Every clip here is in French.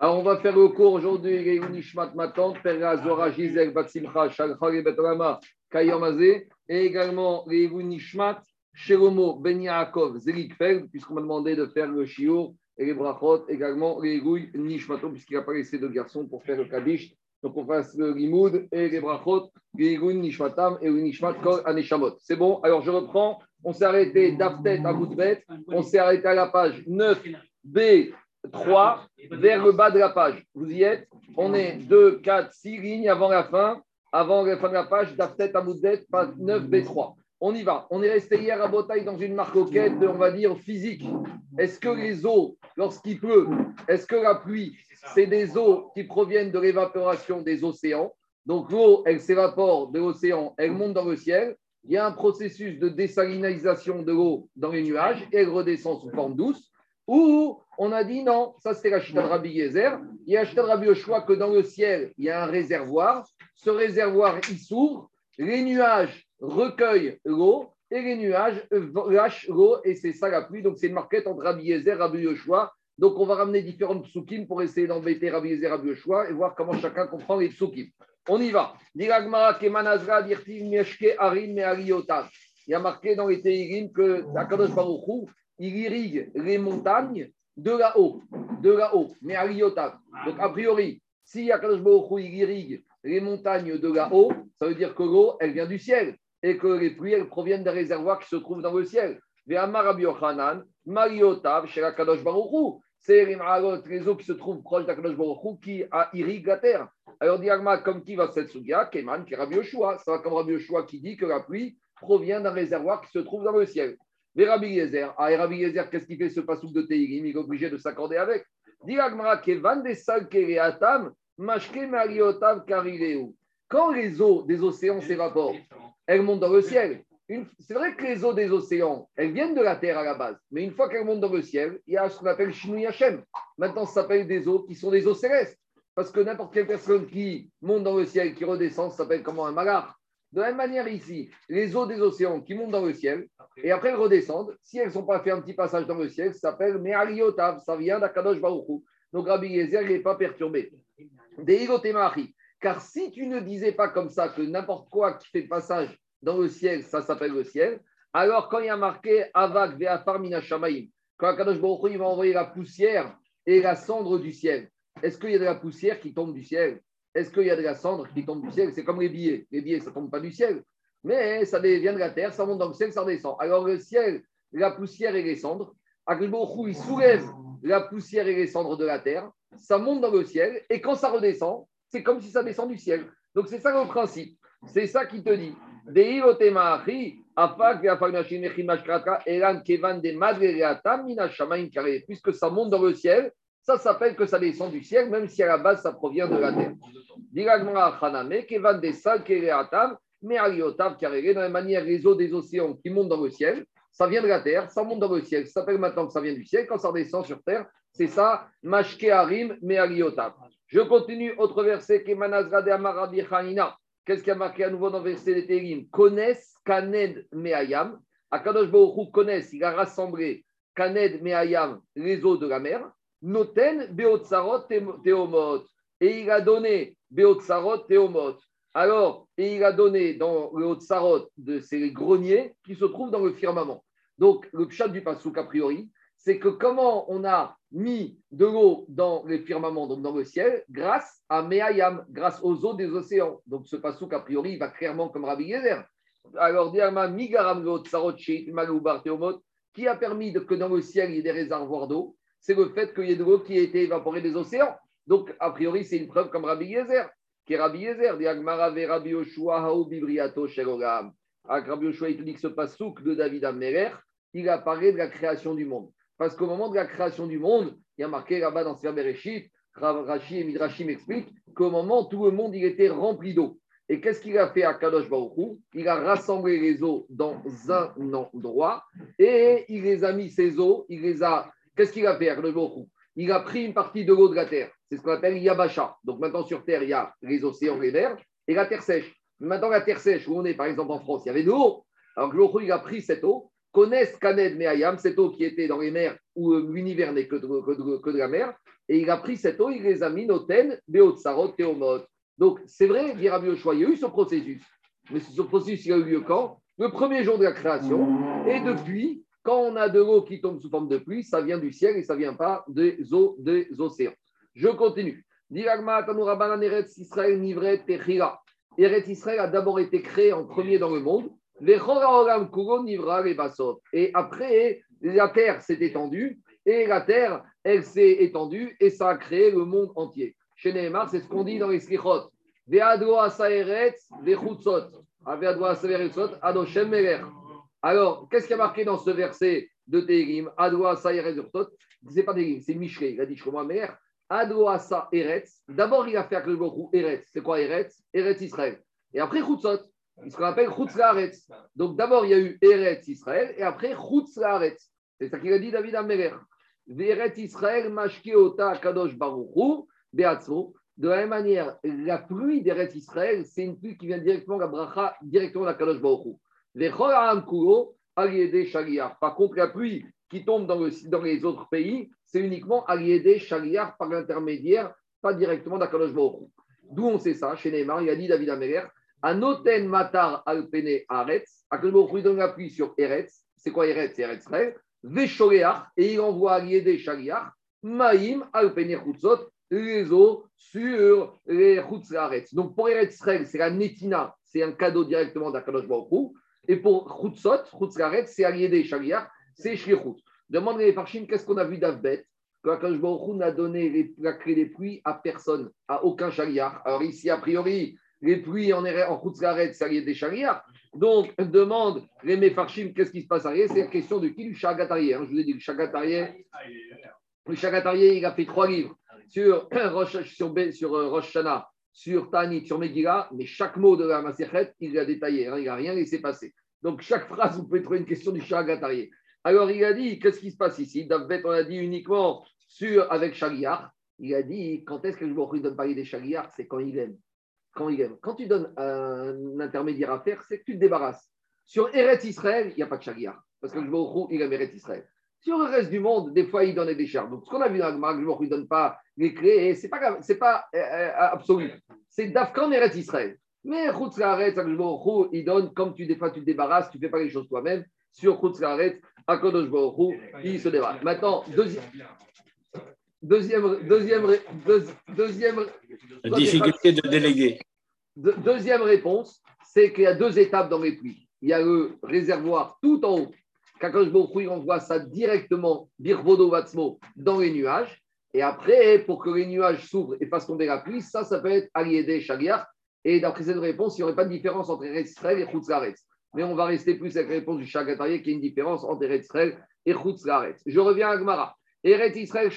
Alors, on va faire le cours aujourd'hui, Matan, et Betrama, Kayamaze, et également Ben Yaakov, puisqu'on m'a demandé de faire le Shiur et les Brachot, également Réou Nishmaton, puisqu'il a pas laissé de garçons pour faire le Kaddish. Donc, on fasse le Limoud et les Brachot, Nishmatam et Nishmat Kol Aneshamot. C'est bon? Alors, je reprends. On s'est arrêté d'Aftet à Boutbet. On s'est arrêté à la page 9b. 3 vers le bas de la page. Vous y êtes On est 2, 4, 6 lignes avant la fin, avant la fin de la page, d'Aftet à Mouddet, page 9B3. On y va. On est resté hier à Botaille dans une marcoquette, on va dire, physique. Est-ce que les eaux, lorsqu'il pleut, est-ce que la pluie, c'est des eaux qui proviennent de l'évaporation des océans? Donc l'eau, elle s'évapore de l'océan, elle monte dans le ciel. Il y a un processus de désalinisation de l'eau dans les nuages et elle redescend sous forme douce. Ou on a dit non, ça c'était la chita de Rabbi Yezer. Il y a la chita de Rabbi que dans le ciel, il y a un réservoir. Ce réservoir, il s'ouvre, les nuages recueillent l'eau et les nuages lâchent l'eau et c'est ça la pluie. Donc c'est une marquette entre Rabbi Yezer et Rabbi Yoshua. Donc on va ramener différentes psukim pour essayer d'embêter Rabbi Yezer et Rabbi Yoshua et voir comment chacun comprend les psukim. On y va. Il y a marqué dans les Teirim que Akadosh il irrigue les montagnes de là-haut, de là-haut, mais à Lyotav. Donc, a priori, si Akadosh Baruch il irrigue les montagnes de là-haut, ça veut dire que l'eau, elle vient du ciel et que les pluies, elles proviennent des réservoirs qui se trouvent dans le ciel. C'est les eaux qui se trouvent proches d'Akadosh Baruch qui irriguent la terre. Alors, Diagma, comme qui va cette sugia Keman, qui est Rabbi. Ça va comme Rabbi qui dit que la pluie provient d'un réservoir qui se trouve dans le ciel. Rabbi Yezer, ah, Rabbi Yezer, qu'est-ce qu'il fait ce pasouk de Teirim Il est obligé de s'accorder avec. Quand les eaux des océans s'évaporent, elles montent dans le ciel. C'est vrai que les eaux des océans, elles viennent de la terre à la base, mais une fois qu'elles montent dans le ciel, il y a ce qu'on appelle Shinu Yachem. Maintenant, ça s'appelle des eaux qui sont des eaux célestes. Parce que n'importe quelle personne qui monte dans le ciel, qui redescend, ça s'appelle comment un malar. De la même manière ici, les eaux des océans qui montent dans le ciel et après elles redescendent, si elles ne sont pas fait un petit passage dans le ciel, ça s'appelle Me'ariotav, ça vient d'Akadosh Baruchou. Donc Rabbi Yezer n'est pas perturbé. Car si tu ne disais pas comme ça que n'importe quoi qui fait passage dans le ciel, ça s'appelle le ciel, alors quand il y a marqué Avak Ve'afar Shamaim, quand Akadosh Baruchou va envoyer la poussière et la cendre du ciel, est-ce qu'il y a de la poussière qui tombe du ciel? Est-ce qu'il y a de la cendre qui tombe du ciel? C'est comme les billets. Les billets, ça ne tombe pas du ciel. Mais ça vient de la terre, ça monte dans le ciel, ça descend. Alors le ciel, la poussière et les cendres, Agribochou, il soulève la poussière et les cendres de la terre, ça monte dans le ciel, et quand ça redescend, c'est comme si ça descend du ciel. Donc c'est ça le principe. C'est ça qui te dit. Puisque ça monte dans le ciel, ça s'appelle que ça descend du ciel, même si à la base ça provient de la terre. Mais de la même manière, les eaux des océans qui montent dans le ciel, ça vient de la terre, ça monte dans le ciel. Ça s'appelle maintenant que ça vient du ciel. Quand ça descend sur terre, c'est ça, Mashke Harim, Me'ariotav. Je continue, autre verset, Qu'est-ce qui a marqué à nouveau dans le verset des Télim Connaissent Kaned Me'ayam. Akadosh Baruch connaissent, il a rassemblé Kaned Me'ayam, les eaux de la mer. Noten Beotsarot Teomot. Et il a donné Beotsarot Teomot. Alors, et il a donné dans le Otsarot de ces greniers qui se trouvent dans le firmament. Donc, le chat du Passouk, a priori, c'est que comment on a mis de l'eau dans les firmaments, donc dans le ciel, grâce à Meayam, grâce aux eaux des océans. Donc, ce Passouk, a priori, il va clairement comme Rabbi Gezer. Alors, Diama Migaram Tsarot Teomot, qui a permis que dans le ciel, il y ait des réservoirs d'eau c'est le fait qu'il y ait de l'eau qui a été évaporée des océans. Donc, a priori, c'est une preuve comme Rabbi Yezer, qui est Rabbi Yezer, ve Rabbi Yoshua Haou Bibriato. Rabbi Yoshua, il dit que ce de David Amerer, il apparaît de la création du monde. Parce qu'au moment de la création du monde, il y a marqué là-bas dans Sfer Bereshit, Rashi et Midrashi m'expliquent qu'au moment, tout le monde, il était rempli d'eau. Et qu'est-ce qu'il a fait à Kadosh Baruchou Il a rassemblé les eaux dans un endroit et il les a mis, ces eaux, il les a Qu'est-ce qu'il a fait, Il a pris une partie de l'eau de la terre. C'est ce qu'on appelle Yabasha. Donc maintenant, sur Terre, il y a les océans, les mers et la terre sèche. maintenant, la terre sèche, où on est, par exemple, en France, il y avait de l'eau. Alors, l'eau, il a pris cette eau connaissent Kaned Meayam, cette eau qui était dans les mers où l'univers n'est que, de la mer, et il a pris cette eau, il les a mis Noten, Beotsarot, Théomot. Donc, c'est vrai, dit Rabbi Yoshua, il y a eu ce processus. Mais ce processus, il a eu lieu quand? Le premier jour de la création. Et depuis, quand on a de l'eau qui tombe sous forme de pluie, ça vient du ciel et ça ne vient pas des eaux des océans. Je continue. Eretz Israël a d'abord été créé en premier dans le monde. Et après, la terre s'est étendue et la terre, elle s'est étendue et ça a créé le monde entier. Chez Neymar, c'est ce qu'on dit dans les Slichot. Alors, qu'est-ce qui a marqué dans ce verset de Tehrim Adwa Urtot C'est pas Tehrim, c'est Mishré. Il a dit Shlomo Meler. Adwa Sa Eretz. D'abord, il a fait avec le mot Eretz. C'est quoi Eretz? Eretz Israël. Et après, Chutzot. Il se rappelle Chutz Laaretz. Donc d'abord, il y a eu Eretz Israël et après Chutz Laaretz. C'est ça qu'il a dit David Améler. Eretz Israël, Mashkeota Kadosh Baruchu, Beatzmo. De la même manière, la pluie d'Eretz Israël, c'est une pluie qui vient directement de la bracha, directement de la Kadosh Baruchu. Par contre, la pluie qui tombe dans, le, dans les autres pays, c'est uniquement Aliédé Shaliar par l'intermédiaire, pas directement d'Akadosh D'où on sait ça Chez Neymar, il a dit David Améler Anoten Matar Alpene Aretz, Akadosh Baruch donne la pluie sur Eretz. C'est quoi Eretz? C'est Eretz Veshoreach, et il envoie Aliédé Shaliar, Maïm Alpene Chutzot, les eaux sur les Chutz Donc pour Eretz c'est la Netina, c'est un cadeau directement d'Akadosh Baruch et pour Chutzot, Chutzlaret, c'est Aliédé Shaliar, c'est Shlichut. Demande les Farshim, qu'est-ce qu'on a vu d'Avbet? Akadosh Baruch n'a donné les, la clé des pluies à personne, à aucun Shaliar. Alors ici, a priori, les pluies en, en Chutzlaret, c'est Aliédé Shaliar. Donc, demande les Mefarshim, qu'est-ce qui se passe arrière C'est la question de qui Du Chagatarié. Hein. Je vous ai dit, le Chagatarié, le Chagatarié, il a fait trois livres sur sur, sur euh, Rosh sur Tanit, sur Megillah, mais chaque mot de la Maserhet, il l'a détaillé, hein, il n'a rien laissé passer. Donc, chaque phrase, vous pouvez trouver une question du Shagatarié. Alors, il a dit, qu'est-ce qui se passe ici? David, on a dit uniquement sur, avec Shaliar. Il a dit, quand est-ce que je vous donne parler des Shaliar C'est quand il aime. Quand il aime. Quand tu donnes un intermédiaire à faire, c'est que tu te débarrasses. Sur Eretz Israël, il n'y a pas de Shaliar. Parce que je vous il aime Eretz Israël. Sur le reste du monde, des fois, il donne des chars. Donc, ce qu'on a vu dans le Gemara, il ne donne pas les clés, ce n'est pas, pas euh, euh, absolu. C'est Dafkan Eretz Israël. Mais Chutz il donne, comme tu, des fois, tu te débarrasses, tu ne fais pas les choses toi-même. Sur Chutz Akadosh Baruch il se débarrasse. Maintenant, deuxième. Deuxième, deuxième, deuxième, difficulté de déléguer. Deuxième réponse, c'est qu'il y a deux étapes dans les pluies. Il y a le réservoir tout en haut Kakash on voit ça directement, Birvodo Vatsmo, dans les nuages. Et après, pour que les nuages s'ouvrent et fassent tomber la pluie, ça, ça peut être Aliédé Shagiar. Et d'après cette réponse, il n'y aurait pas de différence entre Eretzrel et Chutzlaretz. Mais on va rester plus avec la réponse du Shagatarié, qui est une différence entre Eretzrel et Chutzlaretz. Je reviens à Gmara. Eretz Israël,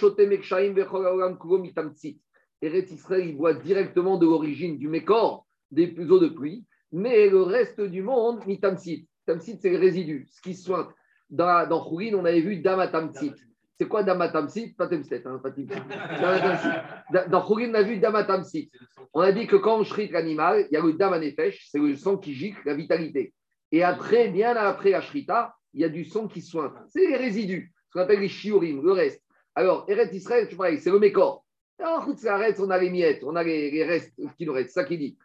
il boit directement de l'origine du Mécor, des eaux de pluie. Mais le reste du monde, Mitamtsit. Tamtsit, c'est le résidu, ce qui sointe dans, dans on avait vu Damatamsit. C'est quoi Damatamsit Pas Temset, hein, Dans Khourin, on a vu Damatamsit. On a dit que quand on shrite l'animal, il y a le Damanefesh, c'est le sang qui gicle, la vitalité. Et après, bien après la shrita, il y a du sang qui sointe. C'est les résidus, ce qu'on appelle les shiurim, le reste. Alors, Eret Israël, c'est le mécor. Alors, on a les miettes, on a les, restes qui nous restent, c'est ça qui dit.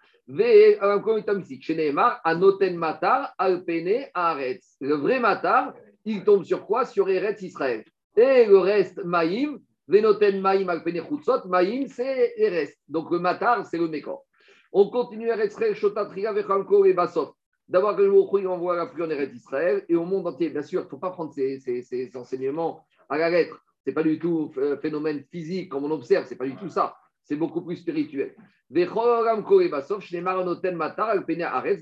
Aretz. Le vrai Matar, il tombe sur quoi? Sur Eretz Israël. Et le reste, Maïm, Venoten Maïm al Maïm, c'est Eretz. Donc le Matar, c'est le Mekor. On continue Eretz Israël, Shotatria, Vechalko et Basot. D'abord, le il envoie la pluie en Eretz Israël et au monde entier. Bien sûr, il ne faut pas prendre ces, ces, ces, enseignements à la lettre. Ce n'est pas du tout euh, phénomène physique comme on observe, ce n'est pas du tout ça. C'est beaucoup plus spirituel.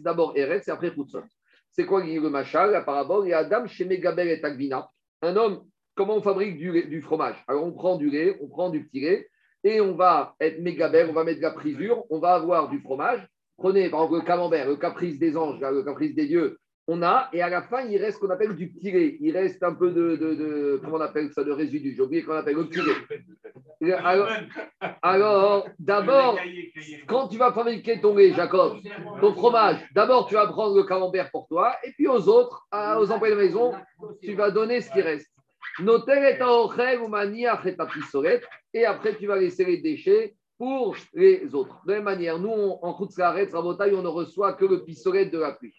D'abord Eretz et après Chutzot. C'est quoi le machal, la parabole? Il y a Adam chez Megabel et Tagvina. Un homme, comment on fabrique du, fromage Alors on prend du lait, on prend du petit lait, et on va être Megabel, on va mettre de la prisure, on va avoir du fromage. Prenez par exemple le camembert, le caprice des anges, le caprice des dieux, on a, et à la fin, il reste ce qu'on appelle du petit lait. Il reste un peu de, comment on appelle ça, de résidu. J'ai oublié qu'on appelle le petit lait. Alors, d'abord, quand tu vas fabriquer ton lait, Jacob, ton fromage, d'abord tu vas prendre le camembert pour toi, et puis aux autres, aux employés de maison, tu vas donner ce qui reste. Et après, tu vas laisser les déchets pour les autres. De la même manière, nous, en route on ne reçoit que le pistolet de la pluie.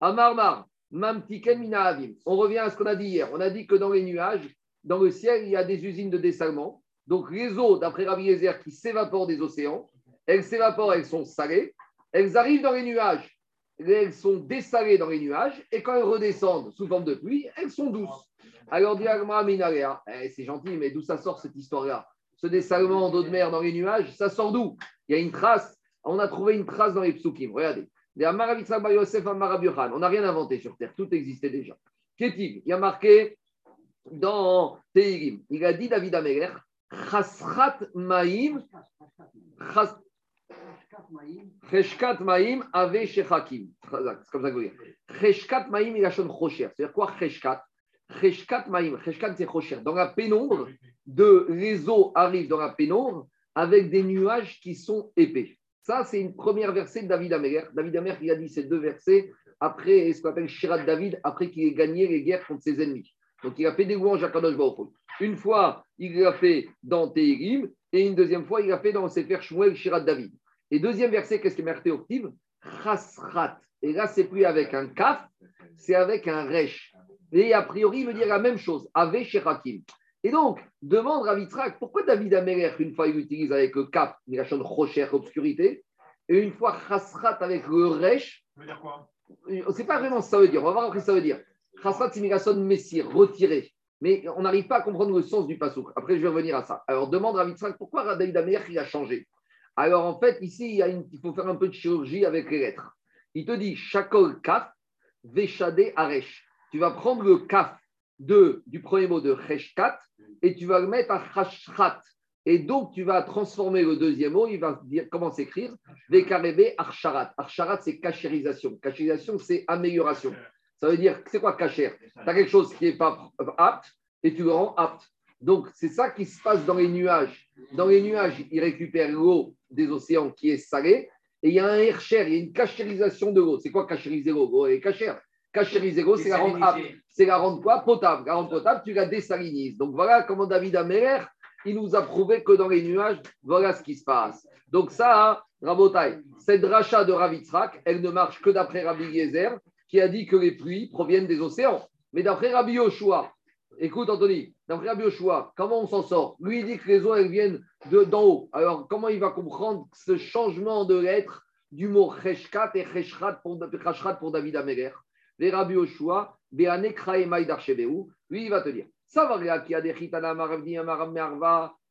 À Marmar, on revient à ce qu'on a dit hier. On a dit que dans les nuages, dans le ciel, il y a des usines de dessalement. Donc, les eaux, d'après Rabbi Yezer, qui s'évaporent des océans, elles s'évaporent, elles sont salées. Elles arrivent dans les nuages, elles sont dessalées dans les nuages. Et quand elles redescendent sous forme de pluie, elles sont douces. Alors, dit eh, c'est gentil, mais d'où ça sort cette histoire-là? Ce dessalement d'eau de mer dans les nuages, ça sort d'où? Il y a une trace. On a trouvé une trace dans les psukim. Regardez. On n'a rien inventé sur Terre, tout existait déjà. Qu'est-il? Il y a marqué dans Teirim, il a dit David Améler, Chasrat Maïm, Cheshkat Maïm Ave Shechakim. C'est comme ça que vous dire. Cheshkat Maïm, il a chon Chocher. C'est-à-dire quoi Cheshkat Dans la pénombre, de, les eaux arrivent dans la pénombre avec des nuages qui sont épais. Ça, c'est une première verset de David Améler. David Améler, il a dit ces deux versets après ce qu'on appelle Shirat David, après qu'il ait gagné les guerres contre ses ennemis. Donc, il a fait des louanges à Kadosh Baruch Une fois, il l'a fait dans Tehirim, et une deuxième fois, il l'a fait dans Sefer Shmuel Shirat David. Et deuxième verset, qu'est-ce qui est marqué au Chasrat. Et là, c'est plus avec un kaf, c'est avec un resh. Et a priori, il veut dire la même chose, Ave Sherakim. Et donc, demande Ravitrak, pourquoi David Améler, une fois, il utilise avec le kaf, il rocher, obscurité, et une fois chasrat avec le resh. Ça veut dire quoi? On ne sait pas vraiment ce que ça veut dire. On va voir ce que ça veut dire. Chasrat, c'est Messir, retiré. Mais on n'arrive pas à comprendre le sens du pasouk. Après, je vais revenir à ça. Alors, demande Ravitrak, pourquoi David Améler, il a changé? Alors, en fait, ici, il, il, faut faire un peu de chirurgie avec les lettres. Il te dit, Shakol Kaf, Veshade Aresh. Tu vas prendre le Kaf de, du premier mot de Cheshkat et tu vas le mettre à Chashrat. Et donc, tu vas transformer le deuxième mot, il va dire comment s'écrire? Vekarebe Archarat. Archarat, c'est cachérisation. Cachérisation, c'est amélioration. Ça veut dire, c'est quoi cacher? Tu as quelque chose qui n'est pas apte et tu le rends apte. Donc, c'est ça qui se passe dans les nuages. Dans les nuages, ils récupèrent l'eau des océans qui est salée et il y a un hercher, il y a une cachérisation de l'eau. C'est quoi cachériser l'eau? L'eau est cachère. C'est la rendre c'est la rendre quoi Potable. La rendre potable, tu la désalinises. Donc voilà comment David Améler, il nous a prouvé que dans les nuages, voilà ce qui se passe. Donc ça, hein, Rabotai, cette rachat de Ravitzrak, elle ne marche que d'après Rabbi Yezer, qui a dit que les pluies proviennent des océans. Mais d'après Rabbi Yoshua, écoute Anthony, d'après Rabbi Yoshua, comment on s'en sort? Lui, il dit que les eaux, elles viennent d'en haut. Alors, comment il va comprendre ce changement de lettre du mot Cheshkat et Cheshrat pour, pour David Améler Rabbi lui, il va te dire. Va, qui a des chitana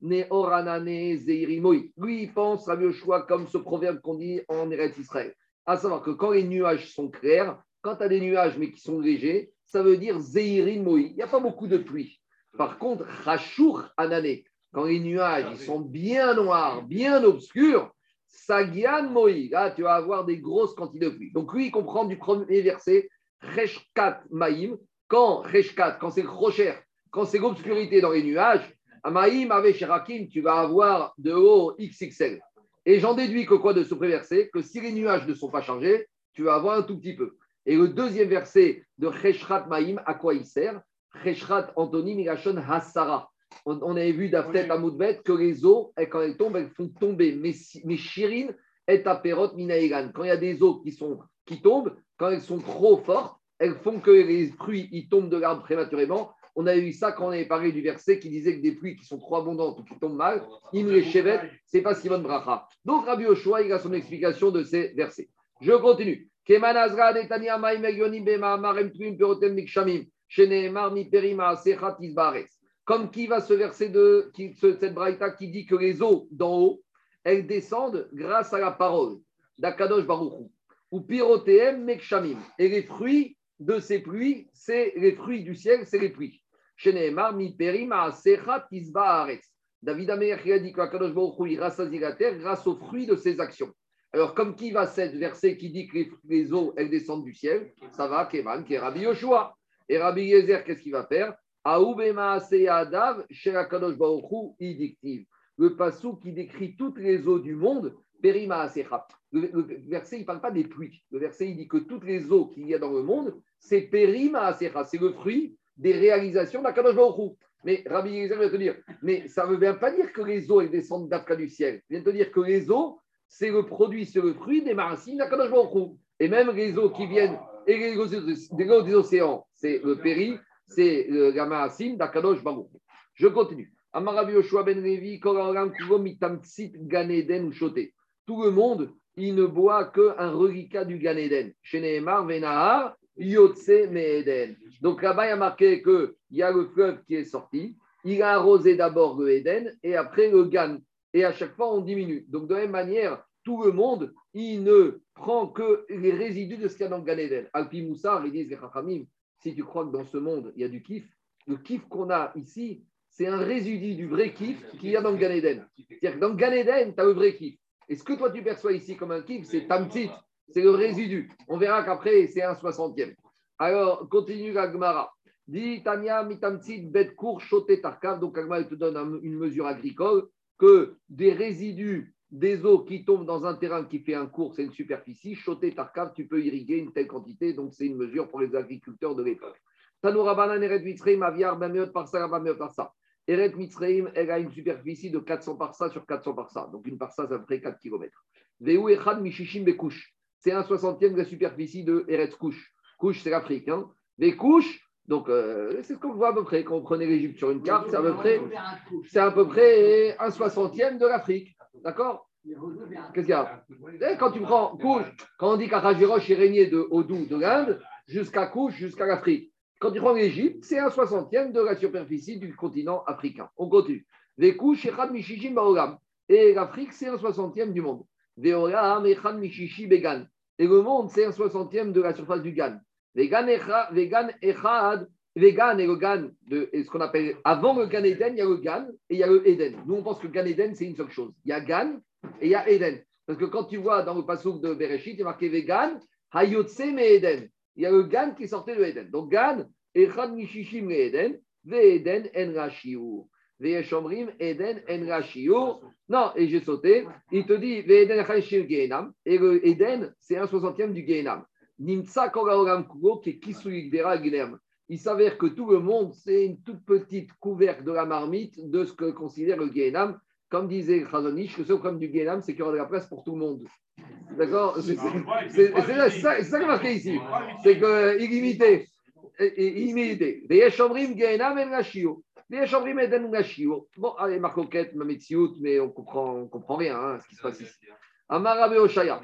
ne oranane zeirimoy. Lui, il pense, Rabbi Yoshua, comme ce proverbe qu'on dit en Eretz Israël. À savoir que quand les nuages sont clairs, quand tu as des nuages mais qui sont légers, ça veut dire zeirimoy. Il n'y a pas beaucoup de pluie. Par contre, Rachour anane, quand les nuages sont bien noirs, bien obscurs, Sagian Moï, là tu vas avoir des grosses quantités de pluie. Donc lui, il comprend du premier verset Reshkat Maïm, quand Reshkat, quand c'est Rocher, quand c'est l'obscurité dans les nuages, à Maïm avec Sherakim, tu vas avoir de haut XXL. Et j'en déduis que quoi de ce verset? Que si les nuages ne sont pas chargés, tu vas avoir un tout petit peu. Et le deuxième verset de Reshrat Maïm, à quoi il sert? Reshrat Anthony Migashon Hassara. On, avait vu d'Aftet à Moudbet que les eaux, quand elles tombent, elles font tomber mes chirines et Aperot Minaïgan. Quand il y a des eaux qui, sont, qui tombent, quand elles sont trop fortes, elles font que les fruits tombent de l'arbre prématurément. On a eu ça quand on avait parlé du verset qui disait que des pluies qui sont trop abondantes ou qui tombent mal, il les chevet, c'est pas Simon Bracha. Donc Rabbi Oshua, il a son explication de ces versets. Je continue. Comme qui va ce verset de cette braïta qui dit que les eaux d'en haut, elles descendent grâce à la parole d'Akadosh Baruchou ou pirotéem mekshamim. Et les fruits de ces pluies, c'est les fruits du ciel, c'est les pluies. mi perim David Amer a dit qu'Akadosh Baruch il rassasie la terre grâce aux fruits de ses actions. Alors, comme qui va cette verset qui dit que les, eaux, elles descendent du ciel? Ça va, Kevan, qui est Rabbi Yoshua. Et Rabbi Yezer, qu'est-ce qu'il va faire? Le passou qui décrit toutes les eaux du monde, Perima. Le, verset, il ne parle pas des pluies. Le verset, il dit que toutes les eaux qu'il y a dans le monde, c'est Asecha. C'est le fruit des réalisations d'Akadosh Baruch Mais Rabbi Yezer vient te dire, mais ça ne veut pas dire que les eaux elles descendent d'Afka du ciel. Il vient te dire que les eaux, c'est le produit, c'est le fruit des maracines d'Akadosh Et même les eaux qui viennent, et les eaux des océans, c'est le péri, c'est la maracine d'Akadosh Baruch Je continue. Ben tout le monde, il ne boit qu'un reliquat du Gan Eden. Me'eden. Donc là-bas, il y a marqué qu'il y a le fleuve qui est sorti. Il a arrosé d'abord le Eden et après le Gan. Et à chaque fois, on diminue. Donc de la même manière, tout le monde, il ne prend que les résidus de ce qu'il y a dans le Gan Eden. Alpi Moussar, ils disent si tu crois que dans ce monde, il y a du kiff, le kiff qu'on a ici, c'est un résidu du vrai kiff qu'il y a dans le Gan Eden. C'est-à-dire que dans le Gan Eden, tu as le vrai kiff. Et ce que toi tu perçois ici comme un kiff, c'est tamtit, c'est le résidu. On verra qu'après, c'est un soixantième. Alors, continue la Gemara. Dit Tanya mitamtit bet kour choté tarkav. Donc, Agma te donne une mesure agricole que des résidus des eaux qui tombent dans un terrain qui fait un cours, c'est une superficie. Choté tarkav, tu peux irriguer une telle quantité. Donc, c'est une mesure pour les agriculteurs de l'époque. Tanoura banan eret vitzreim aviar bameot par ça, par ça. Eret Mitzrayim, elle a une superficie de 400 parsa sur 400 parsa. Donc une parsa, ça ferait 4 km. Veu Echad Mishishim Bekouch. C'est un soixantième de la superficie de Eretz Kouch. Kouch, c'est l'Afrique. Hein. Bekouch, donc euh, c'est ce qu'on voit à peu près. Quand on prenait l'Égypte sur une carte, c'est à peu près, c'est à peu près un soixantième de l'Afrique. D'accord? Qu'est-ce qu'il y a? Eh, Quand tu prends Kouch, quand on dit qu'Arajiroch est régné de Odou, de l'Inde, jusqu'à Kouch, jusqu'à l'Afrique. Quand tu prends l'Égypte, c'est un soixantième de la superficie du continent africain. On continue. Et l'Afrique, c'est un soixantième du monde. Et le monde, c'est un soixantième de la surface du Gan. Vegan echad, vegan et le Gan, de, ce qu'on appelle avant le Gan Eden, il y a le Gan et il y a le Eden. Nous, on pense que Gan Eden, c'est une seule chose. Il y a Gan et il y a Eden. Parce que quand tu vois dans le passage de Bereshit, il a marqué Vegan, Hayotse me Eden il y a le Gan qui sortait de Eden. Donc Gan, Echad Mishishim le Eden, Eden en Rashiur. Ve'eshomrim Eden en Rashiur. Non, et j'ai sauté. Il te dit Ve'eden Chashir Gehenam. Et le Eden, c'est un soixantième du Gehenam. Nimtsa Kogaoram Kugo, qui Kisuyigdera Guilherme. Il s'avère que tout le monde, c'est une toute petite couvercle de la marmite de ce que considère le Gehenam. Comme disait Khazonich, le seul problème du Gehenam, c'est qu'il y aura de la place pour tout le monde. D'accord C'est ça, ça qui est marqué ici. C'est que illimité. Illimité. Gashio. Bon, allez, Marcoquette, Mametsiout, mais on comprend, on comprend rien hein, ce qui se passe ici. Amarabe Oshaya.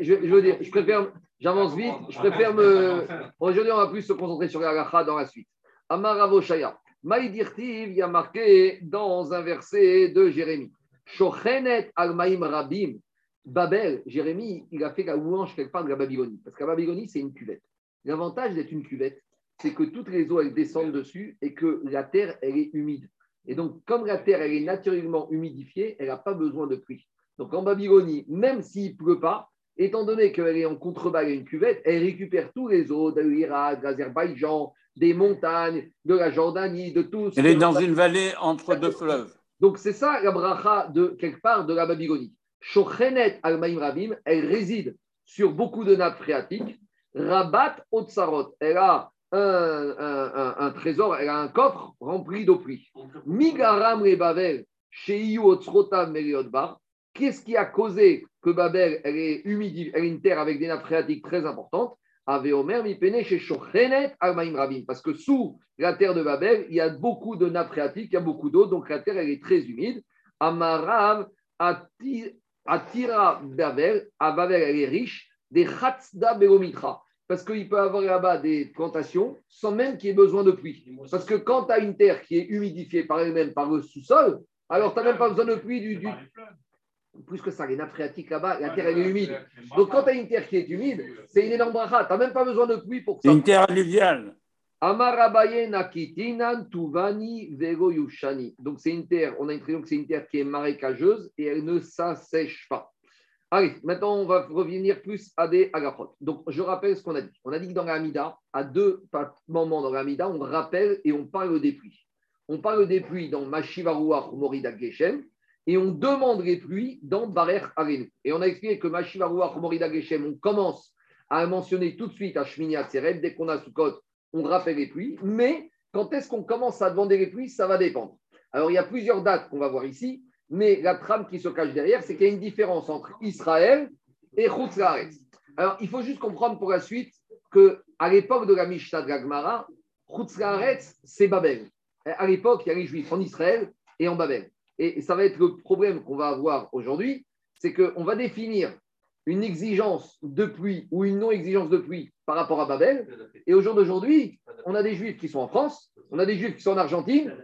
Je, veux dire, je préfère, j'avance vite, je préfère me. Aujourd'hui, on va plus se concentrer sur la dans la suite. Amarabe Oshaya. Maïdirtiv, il y a marqué dans un verset de Jérémie. Shochenet al-Maïm Rabim Babel, Jérémie, il a fait la louange quelque part de la Babylonie. Parce que la Babylonie, c'est une cuvette. L'avantage d'être une cuvette, c'est que toutes les eaux, elles descendent dessus et que la terre, elle est humide. Et donc, comme la terre, elle est naturellement humidifiée, elle n'a pas besoin de pluie. Donc, en Babylonie, même s'il ne pleut pas, étant donné qu'elle est en contrebas une cuvette, elle récupère tous les eaux de l'Irak, de l'Azerbaïdjan, des montagnes, de la Jordanie, de tout. Elle est dans une vallée entre deux fleuves. Donc, c'est ça la bracha de quelque part de la Babylonie. Shochenet al Rabim, elle réside sur beaucoup de nappes phréatiques. Rabat Otsarot, elle a un, trésor, elle a un coffre rempli d'eau pluie. Migaram le Babel, Sheiyu Otsrotam Meriotbar. Qu'est-ce qui a causé que Babel, elle est humide, elle est une terre avec des nappes phréatiques très importantes? Parce que sous la terre de Babel, il y a beaucoup de nappes phréatiques, il y a beaucoup d'eau, donc la terre, est très humide. Amarav Ati Atira Babel, à Babel, elle est riche, des Khatsda Belomitra. Parce qu'il peut avoir là-bas des plantations sans même qu'il y ait besoin de pluie. Parce que quand tu as une terre qui est humidifiée par elle-même, par le sous-sol, alors tu n'as même pas besoin de pluie du, Plus que ça, les nappes phréatiques là-bas, la terre elle est humide. Donc quand tu as une terre qui est humide, c'est une énorme bracha. Tu n'as même pas besoin de pluie pour ça. Une terre alluviale. Amarabaye Nakitinan Tuvani Vego Yushani. Donc c'est une terre, on a l'impression que c'est une terre qui est marécageuse et elle ne s'assèche pas. Allez, maintenant on va revenir plus à des agaprotes. Donc je rappelle ce qu'on a dit. On a dit que dans l'Amida, à deux moments dans l'Amida, on rappelle et on parle des pluies. On parle des pluies dans Mashivaruach Morida Geshem et on demande les pluies dans Barer Arenu. Et on a expliqué que Mashivaruach Morida Geshem, on commence à mentionner tout de suite à Shmini dès qu'on a Sukkot, on rappelle les pluies, mais quand est-ce qu'on commence à demander les pluies, ça va dépendre. Alors il y a plusieurs dates qu'on va voir ici, mais la trame qui se cache derrière, c'est qu'il y a une différence entre Israël et Chutz Alors il faut juste comprendre pour la suite que à l'époque de la Mishnah de Gagmara, Chutz c'est Babel. À l'époque, il y a les Juifs en Israël et en Babel. Et ça va être le problème qu'on va avoir aujourd'hui, c'est qu'on va définir une exigence de pluie ou une non-exigence de pluie par rapport à Babel. Et au jour d'aujourd'hui, on a des juifs qui sont en France, on a des juifs qui sont en Argentine,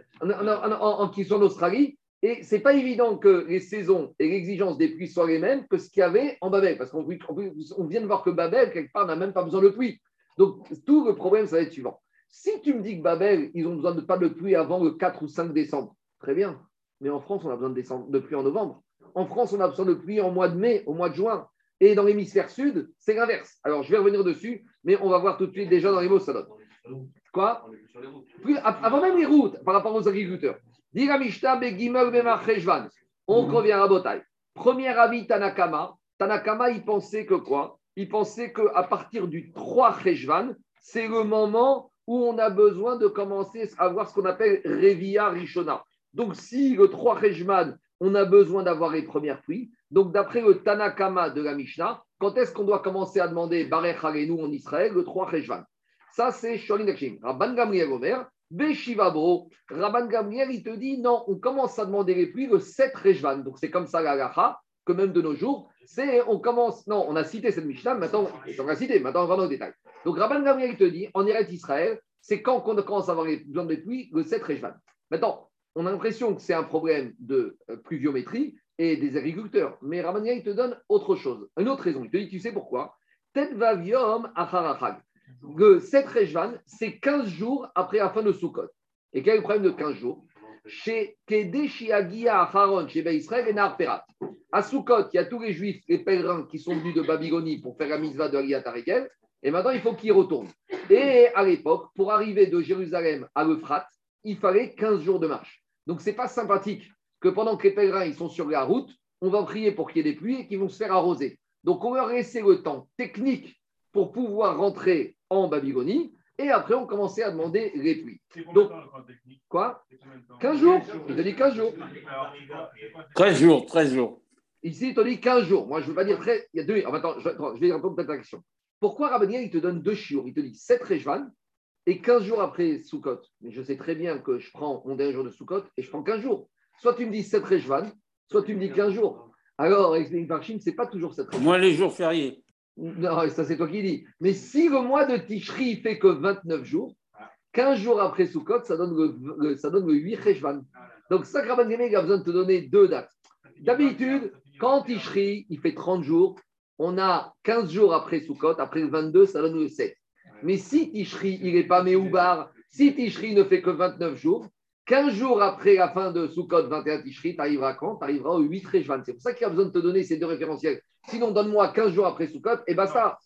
qui sont en Australie. Et ce n'est pas évident que les saisons et l'exigence des pluies soient les mêmes que ce qu'il y avait en Babel. Parce qu'on vient de voir que Babel, quelque part, n'a même pas besoin de pluie. Donc, tout le problème, ça va être suivant. Si tu me dis que Babel, ils ont besoin de pas de pluie avant le 4 ou 5 décembre, très bien. Mais en France, on a besoin de, de pluie en novembre. En France, on a besoin de pluie en mois de mai, au mois de juin. Et dans l'hémisphère sud, c'est l'inverse. Alors, je vais revenir dessus, mais on va voir tout de suite déjà dans les mots, ça donne. Quoi Avant même les routes, par rapport aux agriculteurs. On revient à Botaï. Premier avis Tanakama. Tanakama, il pensait que quoi? Il pensait qu'à partir du 3 Cheshvan, c'est le moment où on a besoin de commencer à voir ce qu'on appelle Revia Rishona. Donc, si le 3 Cheshvan, on a besoin d'avoir les premières pluies, donc, d'après le Tanakama de la Mishnah, quand est-ce qu'on doit commencer à demander Barech Harenu en Israël Le 3 Rejvan. Ça, c'est Akshim. Rabban Gamriel Omer, Beshivabro. Rabban Gamriel, il te dit non, on commence à demander les pluies le 7 Rejvan. Donc, c'est comme ça la que même de nos jours, c'est on commence. Non, on a cité cette Mishnah, maintenant, on va citer, maintenant on va dans le détail. Donc, Rabban Gamriel, il te dit en Israël, c'est quand on commence à avoir besoin de pluie le 7 Rejvan. Maintenant, on a l'impression que c'est un problème de euh, pluviométrie, et des agriculteurs. Mais Ramania, il te donne autre chose, une autre raison. Il te dit, tu sais pourquoi? Le 7 Rejvan, c'est 15 jours après la fin de Sukkot. Et quel est le problème de 15 jours? Chez Kedeshiagia Acharon, chez Israël et Perat. À Sukkot, il y a tous les juifs, les pèlerins qui sont venus de Babylonie pour faire la mitzvah de Aliyat Et maintenant, il faut qu'ils retournent. Et à l'époque, pour arriver de Jérusalem à l'Euphrate, il fallait 15 jours de marche. Donc, ce n'est pas sympathique que pendant que les pèlerins ils sont sur la route, on va prier pour qu'il y ait des pluies et qu'ils vont se faire arroser. Donc on va laisser le temps technique pour pouvoir rentrer en Babylonie et après on commençait à demander les pluies. Donc, quoi? 15 jours Il te dit 15 jours. 13 jours, 13 jours. Ici, il te dit 15 jours. Moi, je ne veux pas dire très. Il y a deux. attends, je, vais répondre à ta question. Pourquoi Rabbanien, il te donne deux chiours Il te dit 7 Réjvan et 15 jours après Soukot. Mais je sais très bien que je prends mon dernier jour de Soukot et je prends 15 jours. Soit tu me dis 7 Rejvan, soit tu me dis 15 jours. Alors, explique par Chine, ce n'est pas toujours 7 Rejvan. Moins les jours fériés. Non, ça c'est toi qui dis. Mais si le mois de Tishri fait que 29 jours, 15 jours après Sukkot, ça donne le, ça donne le 8 Rejvan. Donc, Rabban il a besoin de te donner deux dates. D'habitude, quand Tishri, il fait 30 jours, on a 15 jours après Sukkot, après le 22, ça donne le 7. Mais si Tishri, il n'est pas Méoubar, si Tishri ne fait que 29 jours, 15 jours après la fin de Sukkot 21 Tishri, tu arriveras quand? Tu arriveras au 8 Rejvan. C'est pour ça qu'il a besoin de te donner ces deux référentiels. Sinon, donne-moi 15 jours après Sukkot et basta.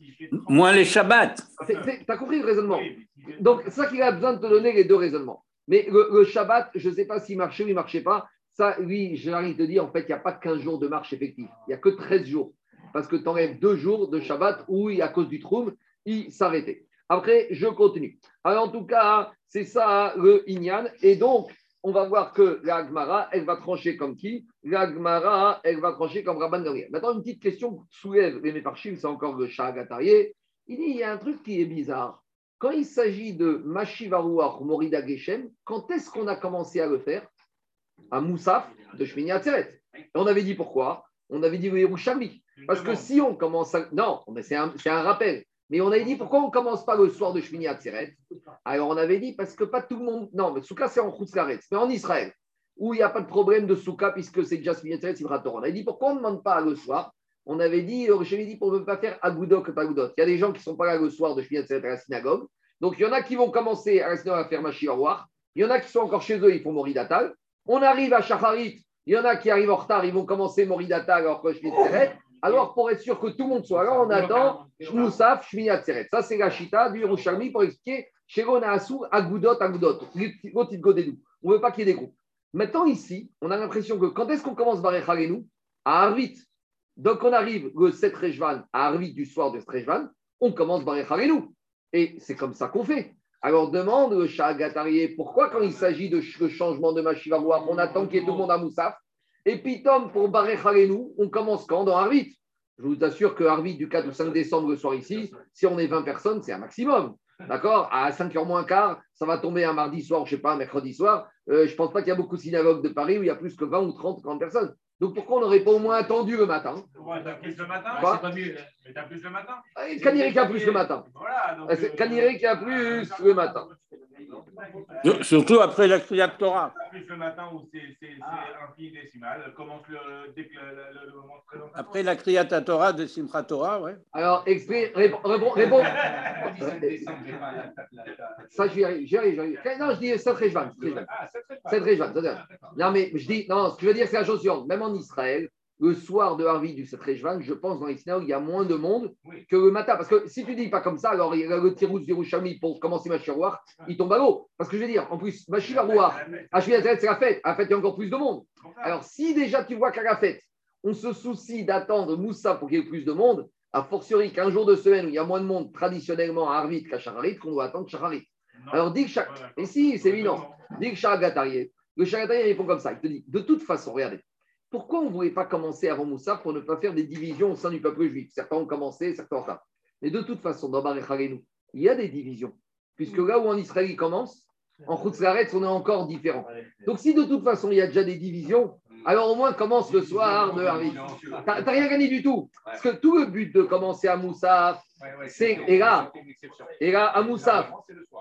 Moins les Shabbats. Tu as compris le raisonnement? Donc, c'est ça qu'il a besoin de te donner les deux raisonnements. Mais le, Shabbat, je ne sais pas s'il marchait ou il ne marchait pas. Ça, lui, j'arrive te dire, en fait, il n'y a pas 15 jours de marche effective. Il n'y a que 13 jours. Parce que tu enlèves deux jours de Shabbat où, à cause du troum, il s'arrêtait. Après, je continue. Alors, en tout cas, c'est ça le Inyan. Et donc, on va voir que la Gemara, elle va trancher comme qui? La Gemara, elle va trancher comme Rabban Gamriel. Maintenant, une petite question soulève les Méparchim, c'est encore le Shagatarié. Il dit il y a un truc qui est bizarre. Quand il s'agit de Mashivaruach Morida Geshem, quand est-ce qu'on a commencé à le faire? À Moussaf de Shmini Atzeret. on avait dit pourquoi? On avait dit Yerushalmi. Parce que si on commence à. Non, c'est un, un rappel. Mais on avait dit pourquoi on ne commence pas le soir de Shmini Atzeret? Alors on avait dit parce que pas tout le monde. Non, mais Souka c'est en Khoutzkaretz, mais en Israël, où il n'y a pas de problème de Souka puisque c'est déjà Shmini Atzeret, On avait dit pourquoi on ne demande pas le soir? On avait dit, je dit pour ne pas faire Agoudok, pas Agoudot. Il y a des gens qui ne sont pas là le soir de Shmini Atzeret à la synagogue. Donc il y en a qui vont commencer à la synagogue à faire Machiaroir. Il y en a qui sont encore chez eux, ils font Moridatal. On arrive à Shacharit, il y en a qui arrivent en retard, ils vont commencer Moridatal alors que Shmini Atzeret. Alors, pour être sûr que tout le monde soit là, on attend Shmoussaf, Shmiyat Seret. Ça, c'est la chita du Yerushalmi pour expliquer Shego Naasu, Agudot, Agudot. On ne veut pas qu'il y ait des groupes. Maintenant, ici, on a l'impression que quand est-ce qu'on commence Baré Harenu À Arvit. Donc, on arrive le 7 Rejvan à Arvit du soir de Rejvan, on commence Baré Harenu. Et c'est comme ça qu'on fait. Alors demande le Shagatarié, pourquoi quand il s'agit de changement de Machivaroua, on attend qu'il y ait tout le monde à Moussaf? Et puis Tom, pour Baré Harenu, on commence quand Dans Arvit. Je vous assure que Arvit du 4 au 5 décembre le soir ici, si on est 20 personnes, c'est un maximum. D'accord? À 5h moins quart, ça va tomber un mardi soir, je ne sais pas, un mercredi soir. Euh, je ne pense pas qu'il y a beaucoup de synagogues de Paris où il y a plus que 20 ou 30, 30 personnes. Donc pourquoi on n'aurait pas au moins attendu le matin? Ouais, t'as plus le matin? Quoi? Mais t'as plus le matin? Caniré qui a plus le matin. Voilà. donc, Ah, euh, Caniré qui a plus le matin. Surtout après la Kriyat Torah. Plus le matin où c'est c'est- c'est infidécimal. Commence le, dès que le, le- le moment de présentation. Après la Kriyat Torah de Simchat Torah, ouais. Alors, exprime, réponds. Ça, je vais y arriver, j'y arrive, j'y arrive. Non, je dis 7 Rejvan. Ah, c'est très 7 Rejvan, c'est ça. Non, mais je dis, non, ce que je veux dire, c'est la chose suivante. Même en Israël, le soir de Harvey du 7 Rejvan, je pense dans les synagogues, il y a moins de monde Oui. que le matin. Parce que si tu dis pas comme ça, alors il y a le Tirouz Yerushalmi pour commencer Machiarouar, il tombe à l'eau. Parce que je veux dire, en plus, Machiarouar, à c'est la fête. À la fête, il y a encore plus de monde. Alors, si déjà tu vois qu'à la fête, on se soucie d'attendre Moussa pour qu'il y ait plus de monde, a fortiori qu'un jour de semaine où il y a moins de monde traditionnellement à Arvit qu'à Shacharit, qu'on doit attendre Shacharit. Alors, dis que Shach- Et si, c'est évident. Dis que Shagatarié. Le Shagatarié répond comme ça. Il te dit de toute façon, regardez, pourquoi on ne voulait pas commencer avant Moussa pour ne pas faire des divisions au sein du peuple juif? Certains ont commencé, certains ont pas. Mais de toute façon, dans Baré Harenu, il y a des divisions. Puisque là où en Israël il commence, en Khutzlaretz, on est encore différent. Donc, si de toute façon, il y a déjà des divisions, alors au moins commence le soir de Harvey. T'as rien gagné du tout. Parce que tout le but de commencer à Moussa, c'est- et là, à Moussa,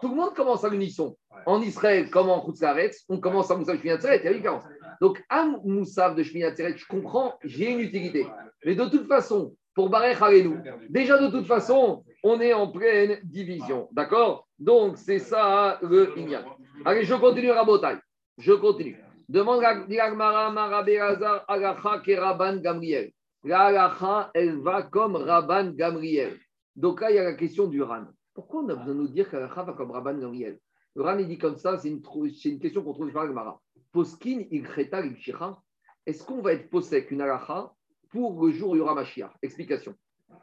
tout le monde commence à l'unisson. En Israël, comme en Khutzlaretz, on commence à Moussa de Shmini il y a une différence. Donc, à Moussa de Shmini Atzeret, je comprends, j'ai une utilité. Mais de toute façon, pour Barech Harenu, déjà de toute façon, on est en pleine division. D'accord? Donc, c'est ça le Inyan. Allez, je continue, Rabotai. Je continue. Demande à Diagmara Marabéazar Agacha Keraban Gamriel. La halacha, elle va comme Rabban Gamriel. Donc là, il y a la question du Ran. Pourquoi on a besoin de nous dire qu'Alacha va comme Rabban Gamriel? Le Ran, il dit comme ça, c'est une, trou- c'est une question qu'on trouve par Gemara. Poskin ilcheta ilchicha. Est-ce qu'on va être posek une halacha pour le jour où il y aura Mashiach? Explication.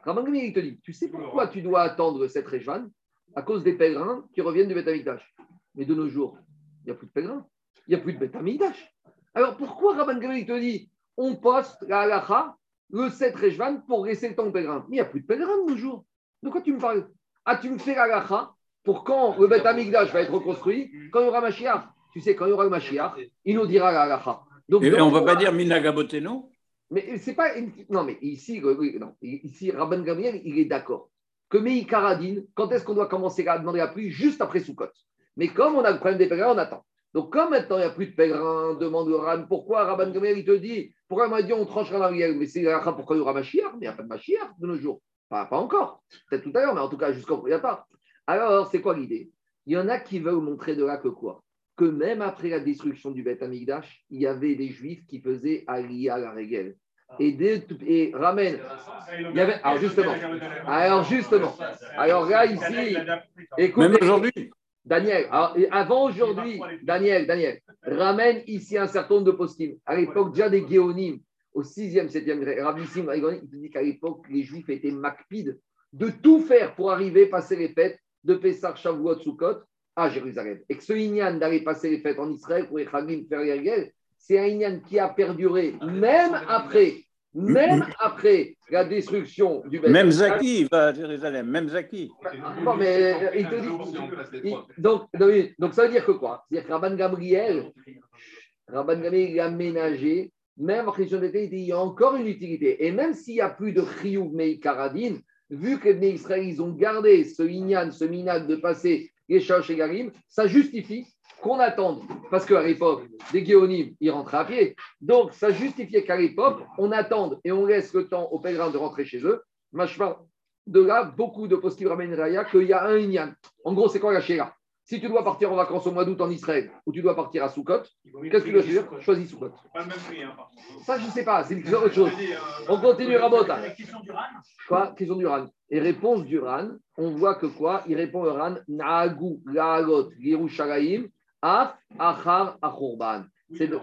Il te dit, tu sais pourquoi tu dois attendre cette réjouane À cause des pèlerins qui reviennent du Beth Amikdash. Mais de nos jours, il n'y a plus de pèlerins. Il n'y a plus de Beth Amikdash. Alors pourquoi Rabban Gamriel il te dit on poste la halacha le 7 Rejvan pour laisser le temps de pèlerin Mais il n'y a plus de pèlerins de nos jours. De quoi tu me parles? Ah, tu me fais la pour quand le Beth Amikdash va être reconstruit, quand il y aura Mashiach? Tu sais, quand il y aura le Mashiach, il nous dira la halacha. Donc, Et on ne va pas dire Minagaboteno mais c'est pas. une- Non, mais ici, oui, non, ici Rabban Gamriel, il est d'accord. Que Meïkaradine, quand est-ce qu'on doit commencer à demander la pluie? Juste après Soukot. Mais comme on a le problème des pèlerins, on attend. Donc, comme maintenant il n'y a plus de pèlerins, demande le Ran, pourquoi Rabban Gamriel, il te dit Pourquoi il m'a dit on tranche Rabban Gamriel Mais c'est la pourquoi il y aura Mashiach Mais il n'y a pas de Mashiach de nos jours. Pas, pas encore. Peut-être tout à l'heure, mais en tout cas, jusqu'au il n'y a pas. Alors, c'est quoi l'idée? Il y en a qui veulent montrer de là que quoi? Que même après la destruction du Beth Amikdash, il y avait des juifs qui faisaient Aliyah à la. Et, dès- et ramène. Il y avait- alors, justement. Alors, justement. Alors là, ici, écoute, Même aujourd'hui. Daniel, alors, et avant aujourd'hui, Daniel, Daniel, ramène ici un certain nombre de postim. À l'époque, déjà des Géonim, au 6e, 7e, Rabissim, il te dit qu'à l'époque, les Juifs étaient macpides de tout faire pour arriver, passer les fêtes de Pessah, Shavuot, Sukkot à Jérusalem. Et que ce Inyan d'aller passer les fêtes en Israël pour les Chagim, faire les c'est un Inyan qui a perduré même après, même après la destruction du Beth Même. Zaki va à Jérusalem. Même Zaki. Non, mais euh, il te dit. il- donc, donc, ça veut dire que quoi? C'est-à-dire que Rabban Gabriel, Rabban Gabriel, il a ménagé, même en question d'été, il dit, il y a encore une utilité. Et même s'il n'y a plus de Chiyuv Mei Karadin, vu que les Israël, ils ont gardé ce Inyan, ce minag de passer les Shach et Garim, ça justifie qu'on attende. Parce qu'à l'époque, des Géonim, ils rentraient à pied. Donc, ça justifiait qu'à l'époque, on attende et on laisse le temps aux pèlerins de rentrer chez eux. Machma, de là, beaucoup de postes ramènent Raya qu'il y a un Inyan. En gros, c'est quoi la Shéra Si tu dois partir en vacances au mois d'août en Israël ou tu dois partir à Soukot, qu'est-ce que tu dois faire? Choisis Soukot. Pas le même prix, hein. Ça, je ne sais pas, c'est une autre chose. Euh, On continue, Rabota. la question du RAN Quoi? Question du Ran. Et réponse du Ran, on voit que quoi? Il répond au Ran Naagu, Laagot, Yerushalayim, Af, Achar, Achurban. C'est le le-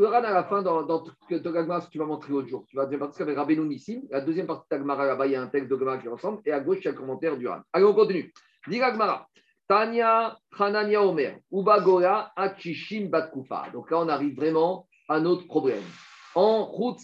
Le Ran à la fin, dans, dans tout le Gagmara, ce que tu vas montrer l'autre jour. Tu vas dire parce qu'avec Rabbeinu Nissim, la deuxième partie de Gagmara, là-bas, il y a un texte de Gagmara qui ressemble, et à gauche, il y a un commentaire du Ran. Allez, on continue. Dis Gagmara. Tanya Hanania Omer, Ubagora Achishim Batkufa. Donc là, on arrive vraiment à notre problème. En route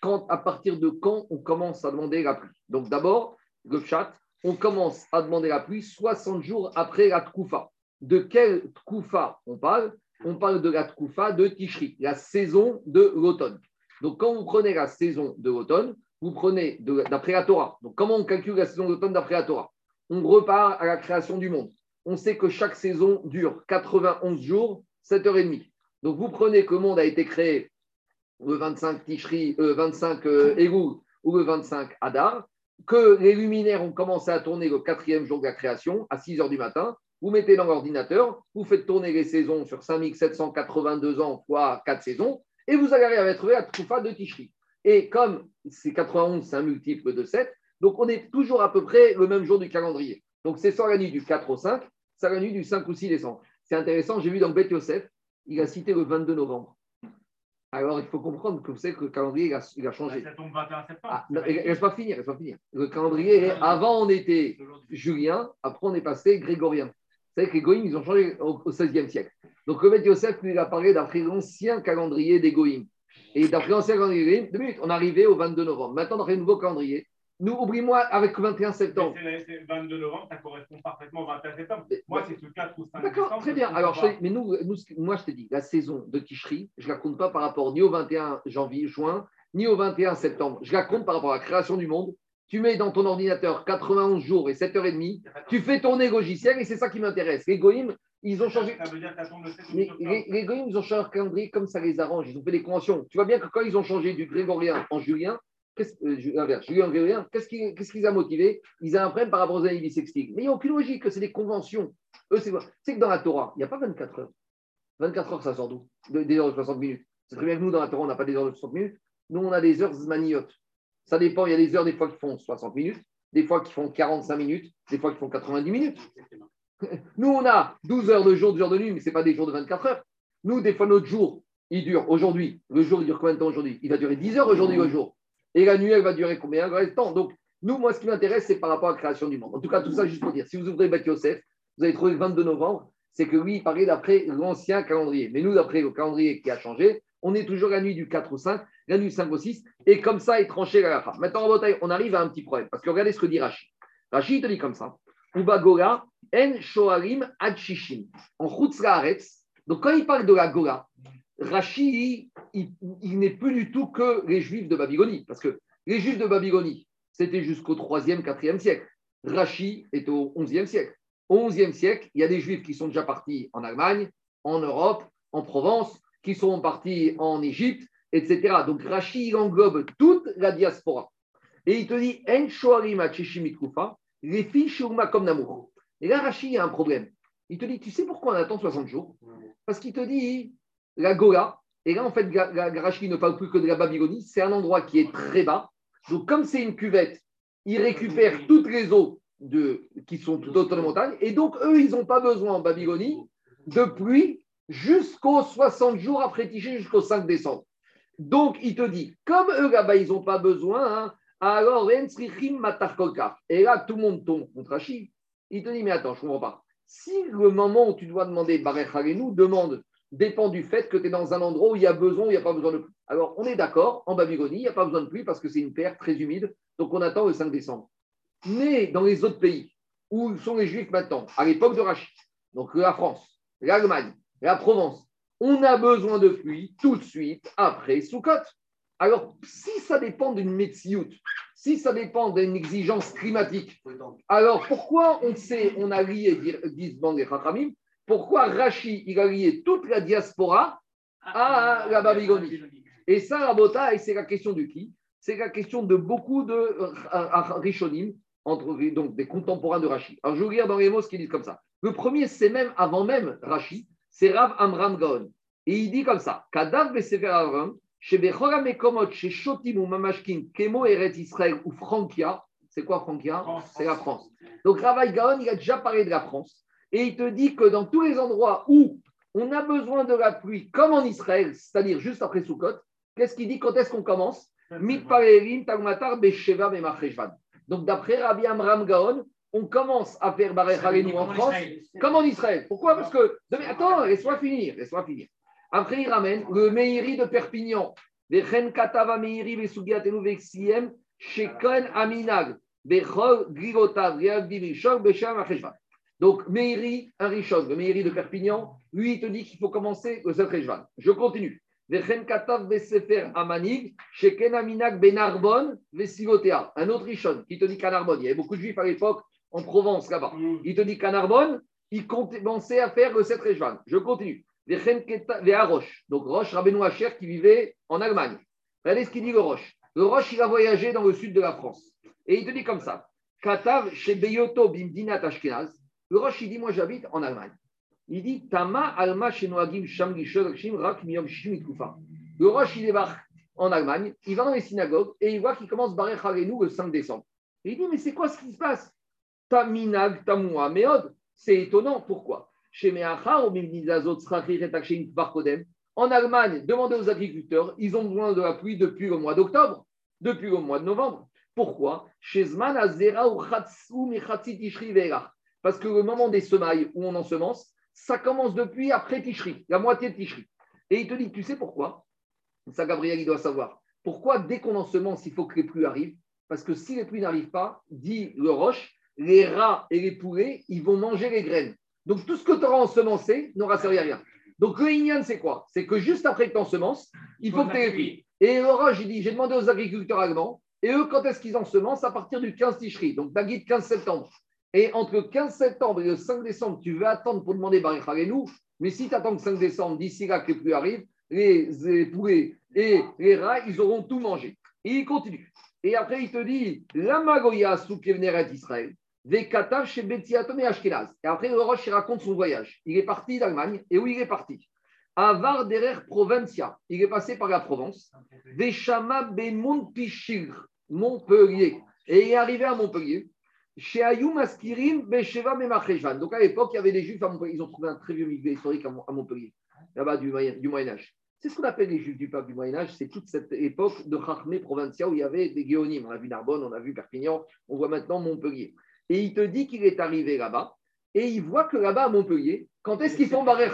quand à partir de quand on commence à demander la pluie Donc d'abord, le chat, on commence à demander la pluie 60 jours après la Tkoufa. De quelle Tkoufa on parle? On parle de la Tkoufa de Tishri, la saison de l'automne. Donc quand vous prenez la saison de l'automne, vous prenez d'après la Torah. Donc comment on calcule la saison de l'automne d'après la Torah? On repart à la création du monde. On sait que chaque saison dure 91 jours, 7h30. Donc vous prenez que le monde a été créé le 25 Tishri, euh, 25 euh, ou le 25 Adar, que les luminaires ont commencé à tourner le quatrième jour de la création, à 6 heures du matin. Vous mettez dans l'ordinateur, vous faites tourner les saisons sur 5782 ans fois 4 saisons, et vous allez à trouver la Troufa de Tishri. Et comme c'est 91, c'est un multiple de 7, donc on est toujours à peu près le même jour du calendrier. Donc c'est soit la nuit du 4 au 5, soit la nuit du 5 ou 6 décembre. C'est intéressant, j'ai vu dans Beth Yosef, il a cité le 22 novembre. Alors il faut comprendre que vous savez que le calendrier il a, il a changé. Ça tombe 21 septembre. Ah, non, laisse-moi finir, laisse-moi finir. Le calendrier, avant on était julien, après on est passé grégorien. Vous savez que les Goïms, ils ont changé au, 16e siècle. Donc le Beth Yosef, lui, il a parlé d'après l'ancien calendrier des Goïms. Et d'après l'ancien calendrier deux minutes, on arrivé au 22 novembre. Maintenant, d'après le nouveau calendrier, nous, oublie-moi avec le 21 septembre. C'est- c'est le 22 novembre, ça correspond parfaitement au 21 septembre. Moi, c'est le 4 ou 5 D'accord, très bien. Alors, je mais nous, moi, je te dis, la saison de Tishri, je ne la compte pas par rapport ni au 21 janvier, juin, ni au 21 septembre. Je la compte par rapport à la création du monde. Tu mets dans ton ordinateur 91 jours et 7h30, tu fais tourner le logiciel et c'est ça qui m'intéresse. Les Goïms, ils ont changé. Ça veut dire que ça tombe le 7 Les, les, les Goïms, ils ont changé leur calendrier comme ça les arrange. Ils ont fait des conventions. Tu vois bien que quand ils ont changé du grégorien en julien, qu'est-ce, euh, julien qu'est-ce qui, qui les a motivés? Ils ont un problème par rapport aux années bissextiles. Mais il n'y a aucune logique, c'est des conventions. Eux, c'est que dans la Torah, il n'y a pas 24 heures. 24 heures, ça sort d'où? De- Des heures de 60 minutes. C'est très bien que nous, dans la Torah, on n'a pas des heures de 60 minutes. Nous, on a des heures zmaniotes. Ça dépend. Il y a des heures, des fois, qui font 60 minutes, des fois, qui font 45 minutes, des fois, qui font 90 minutes. Nous, on a 12 heures de jour, 12 heures de nuit, mais ce n'est pas des jours de 24 heures. Nous, des fois, notre jour, il dure aujourd'hui. Le jour, il dure combien de temps aujourd'hui? Il va durer 10 heures aujourd'hui le jour. Et la nuit, elle va durer combien? Le reste de temps Donc, nous, moi, ce qui m'intéresse, c'est par rapport à la création du monde. En tout cas, tout ça, juste pour dire, si vous ouvrez Beth Yosef, vous allez trouver le 22 novembre, c'est que lui, il parlait d'après l'ancien calendrier. Mais nous, d'après le calendrier qui a changé, on est toujours la nuit du 4 au 5, la nuit du 5 au 6, et comme ça est tranché la fin. Maintenant, on arrive à un petit problème. Parce que regardez ce que dit Rachid. Rachid, il te dit comme ça. Ubagola, en shoarim ad shishim. En chutz laaretz. Donc, quand il parle de la Gola, Rachid, il, n'est plus du tout que les Juifs de Babylonie. Parce que les Juifs de Babylonie, c'était jusqu'au 3e, 4e siècle. Rachid est au 11e siècle. Au 11e siècle, il y a des Juifs qui sont déjà partis en Allemagne, en Europe, en Provence, qui sont partis en Égypte, etc. Donc Rachid il englobe toute la diaspora. Et il te dit En les filles comme Namour. Et là, Rachid, il a un problème. Il te dit Tu sais pourquoi on attend 60 jours? Parce qu'il te dit la Gola, et là, en fait, Ga- Rachid ne parle plus que de la Babylonie, c'est un endroit qui est très bas. Donc, comme c'est une cuvette, il récupère toutes les eaux de, qui sont tout autour de la montagne. Et donc, eux, ils n'ont pas besoin en Babylonie de pluie jusqu'aux 60 jours après Tiché, jusqu'au 5 décembre. Donc, il te dit, comme eux là-bas, ils n'ont pas besoin, hein, alors, et là, tout le monde tombe contre Rachid. Il te dit, mais attends, je ne comprends pas. Si le moment où tu dois demander Barech demande dépend du fait que tu es dans un endroit où il y a besoin il n'y a pas besoin de pluie. Alors, on est d'accord, en Babylonie, il n'y a pas besoin de pluie parce que c'est une terre très humide, donc on attend le 5 décembre. Mais dans les autres pays, où sont les Juifs maintenant, à l'époque de Rachid, donc la France, l'Allemagne, la Provence, on a besoin de pluie tout de suite après Sukkot. Alors, si ça dépend d'une médecine, si ça dépend d'une exigence climatique, alors pourquoi on sait, on a lié, disent Bang et Chachamim, pourquoi Rachid, il a lié toute la diaspora à la Babylonie Et ça, Rabota, et c'est la question de qui? C'est la question de beaucoup de euh, Rishonim, entre, donc des contemporains de Rachid. Alors, je vais vous lire dans les mots ce qu'ils disent comme ça. Le premier, c'est même avant même Rachid, c'est Rav Amram Gaon. Et il dit comme ça Kadav Besefer Avram, chez Bechora Mekomot, chez Shotim ou Mamashkin, Kemo Eret Israël ou Frankia. C'est quoi Frankia. C'est la France. Donc Ravaï Gaon, il a déjà parlé de la France. Et il te dit que dans tous les endroits où On a besoin de la pluie comme en Israël, c'est-à-dire juste après Sukkot. Qu'est-ce qu'il dit Quand est-ce qu'on commence. Donc, d'après Rabbi Amram Gaon, on commence à faire Barech en France comme en Israël. Pourquoi? Parce que. Attends, laisse-moi finir. Laisse-moi finir. Après, il ramène le Meiri de Perpignan. Aminag, Bechol Grigotav, Besham Acheshvan. Donc, Meiri, un Rishon, le Meiri de Perpignan, lui, il te dit qu'il faut commencer le Zecheshvan. Je continue. Vesivotea. Un autre Rishon qui te dit qu'à Narbonne, il y avait beaucoup de juifs à l'époque en Provence là-bas. Il te dit qu'à Narbonne, il commençait à faire le 7 Je continue. Roche. Donc Roche, Rabbeinu Hacher qui vivait en Allemagne. Regardez ce qu'il dit le Roche. Le Roche, il a voyagé dans le sud de la France. Et il te dit comme ça. Katav chez Beyoto Bimdinat Ashkenaz. Le Roche, il dit Moi, j'habite en Allemagne. Il dit Tama Alma Shenoagim Sham Rak Miyom Le Roche, il débarque en Allemagne. Il va dans les synagogues et il voit qu'il commence Barech Harenu le 5 décembre. Il dit Mais c'est quoi ce qui se passe? Taminag Tamua Meod. C'est étonnant. Pourquoi? En Allemagne, demandez aux agriculteurs, ils ont besoin de la pluie depuis le mois d'octobre, depuis le mois de novembre. Pourquoi? Parce que le moment des semailles où on ensemence, ça commence depuis après Tishri, la moitié de Tishri. Et il te dit, tu sais pourquoi? Ça, Gabriel, il doit savoir. Pourquoi, dès qu'on ensemence, il faut que les pluies arrivent? Parce que si les pluies n'arrivent pas, dit le roche, les rats et les poulets, ils vont manger les graines. Donc tout ce que tu auras ensemencé n'aura servi à rien. Donc le Inyan, c'est quoi? C'est que juste après que tu ensemences, il faut que tu aies les pluies. Et Laura, j'ai dit, j'ai demandé aux agriculteurs allemands, et eux, quand est-ce qu'ils ensemencent? À partir du 15 Ticherie, donc guide 15 septembre. Et entre le 15 septembre et le 5 décembre, tu veux attendre pour demander Baruch nous mais si tu attends le 5 décembre, d'ici là que les pluies arrivent, les, poulets et les rats, ils auront tout mangé. Et il continue. Et après, il te dit, la Magoya sous Israël, Vekatav chez Betiatom et Ashkenaz. Et après, le Roche, il raconte son voyage. Il est parti d'Allemagne. Et où il est parti? Avar derer Provencia. Il est passé par la Provence. Veshama Bemontpichir, Montpellier. Et il est arrivé à Montpellier. Chez Ayum Askirim. Donc à l'époque, il y avait des Juifs à Montpellier. Ils ont trouvé un très vieux milieu historique à Montpellier, là-bas du, du Moyen-Âge. C'est ce qu'on appelle les Juifs du peuple du Moyen-Âge. C'est toute cette époque de Chachmé Provencia où il y avait des Géonimes. On a vu Narbonne, on a vu Perpignan, on voit maintenant Montpellier. Et il te dit qu'il est arrivé là-bas et il voit que là-bas à Montpellier, quand est-ce qu'ils font Baré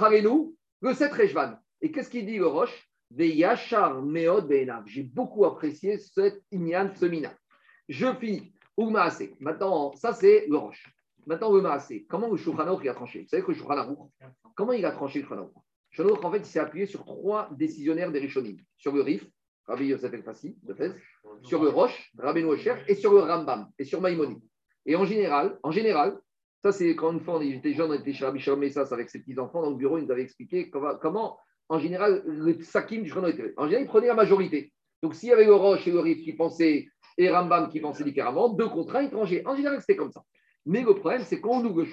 Le 7 Rejvan. Et qu'est-ce qu'il dit le Roche? Yachar Meod J'ai beaucoup apprécié cet Inyan, ce Je finis. Maintenant, ça c'est le Roche. Maintenant, le Maase. Comment le Shulchan a tranché? Vous savez que le Shulchan comment il a tranché le Shulchan en fait, il s'est appuyé sur trois décisionnaires des Rishonim. Sur le Rif, Rabbi Yosef El Fassi, de Fès, sur le Roche, Rabbi Noacher, et sur le Rambam, et sur Maïmoni. Et en général, en général, ça c'est quand une fois on était jeune, on était chez Rabbi Shalom ça avec ses petits-enfants dans le bureau, il nous avait expliqué comment, en général, le sakim du Shulchan. En général, il prenait la majorité. Donc s'il y avait le Roche et le Rif qui pensaient, et Rambam qui pensaient différemment, deux ils tranchaient. En général, c'était comme ça. Mais le problème, c'est quand on ouvre le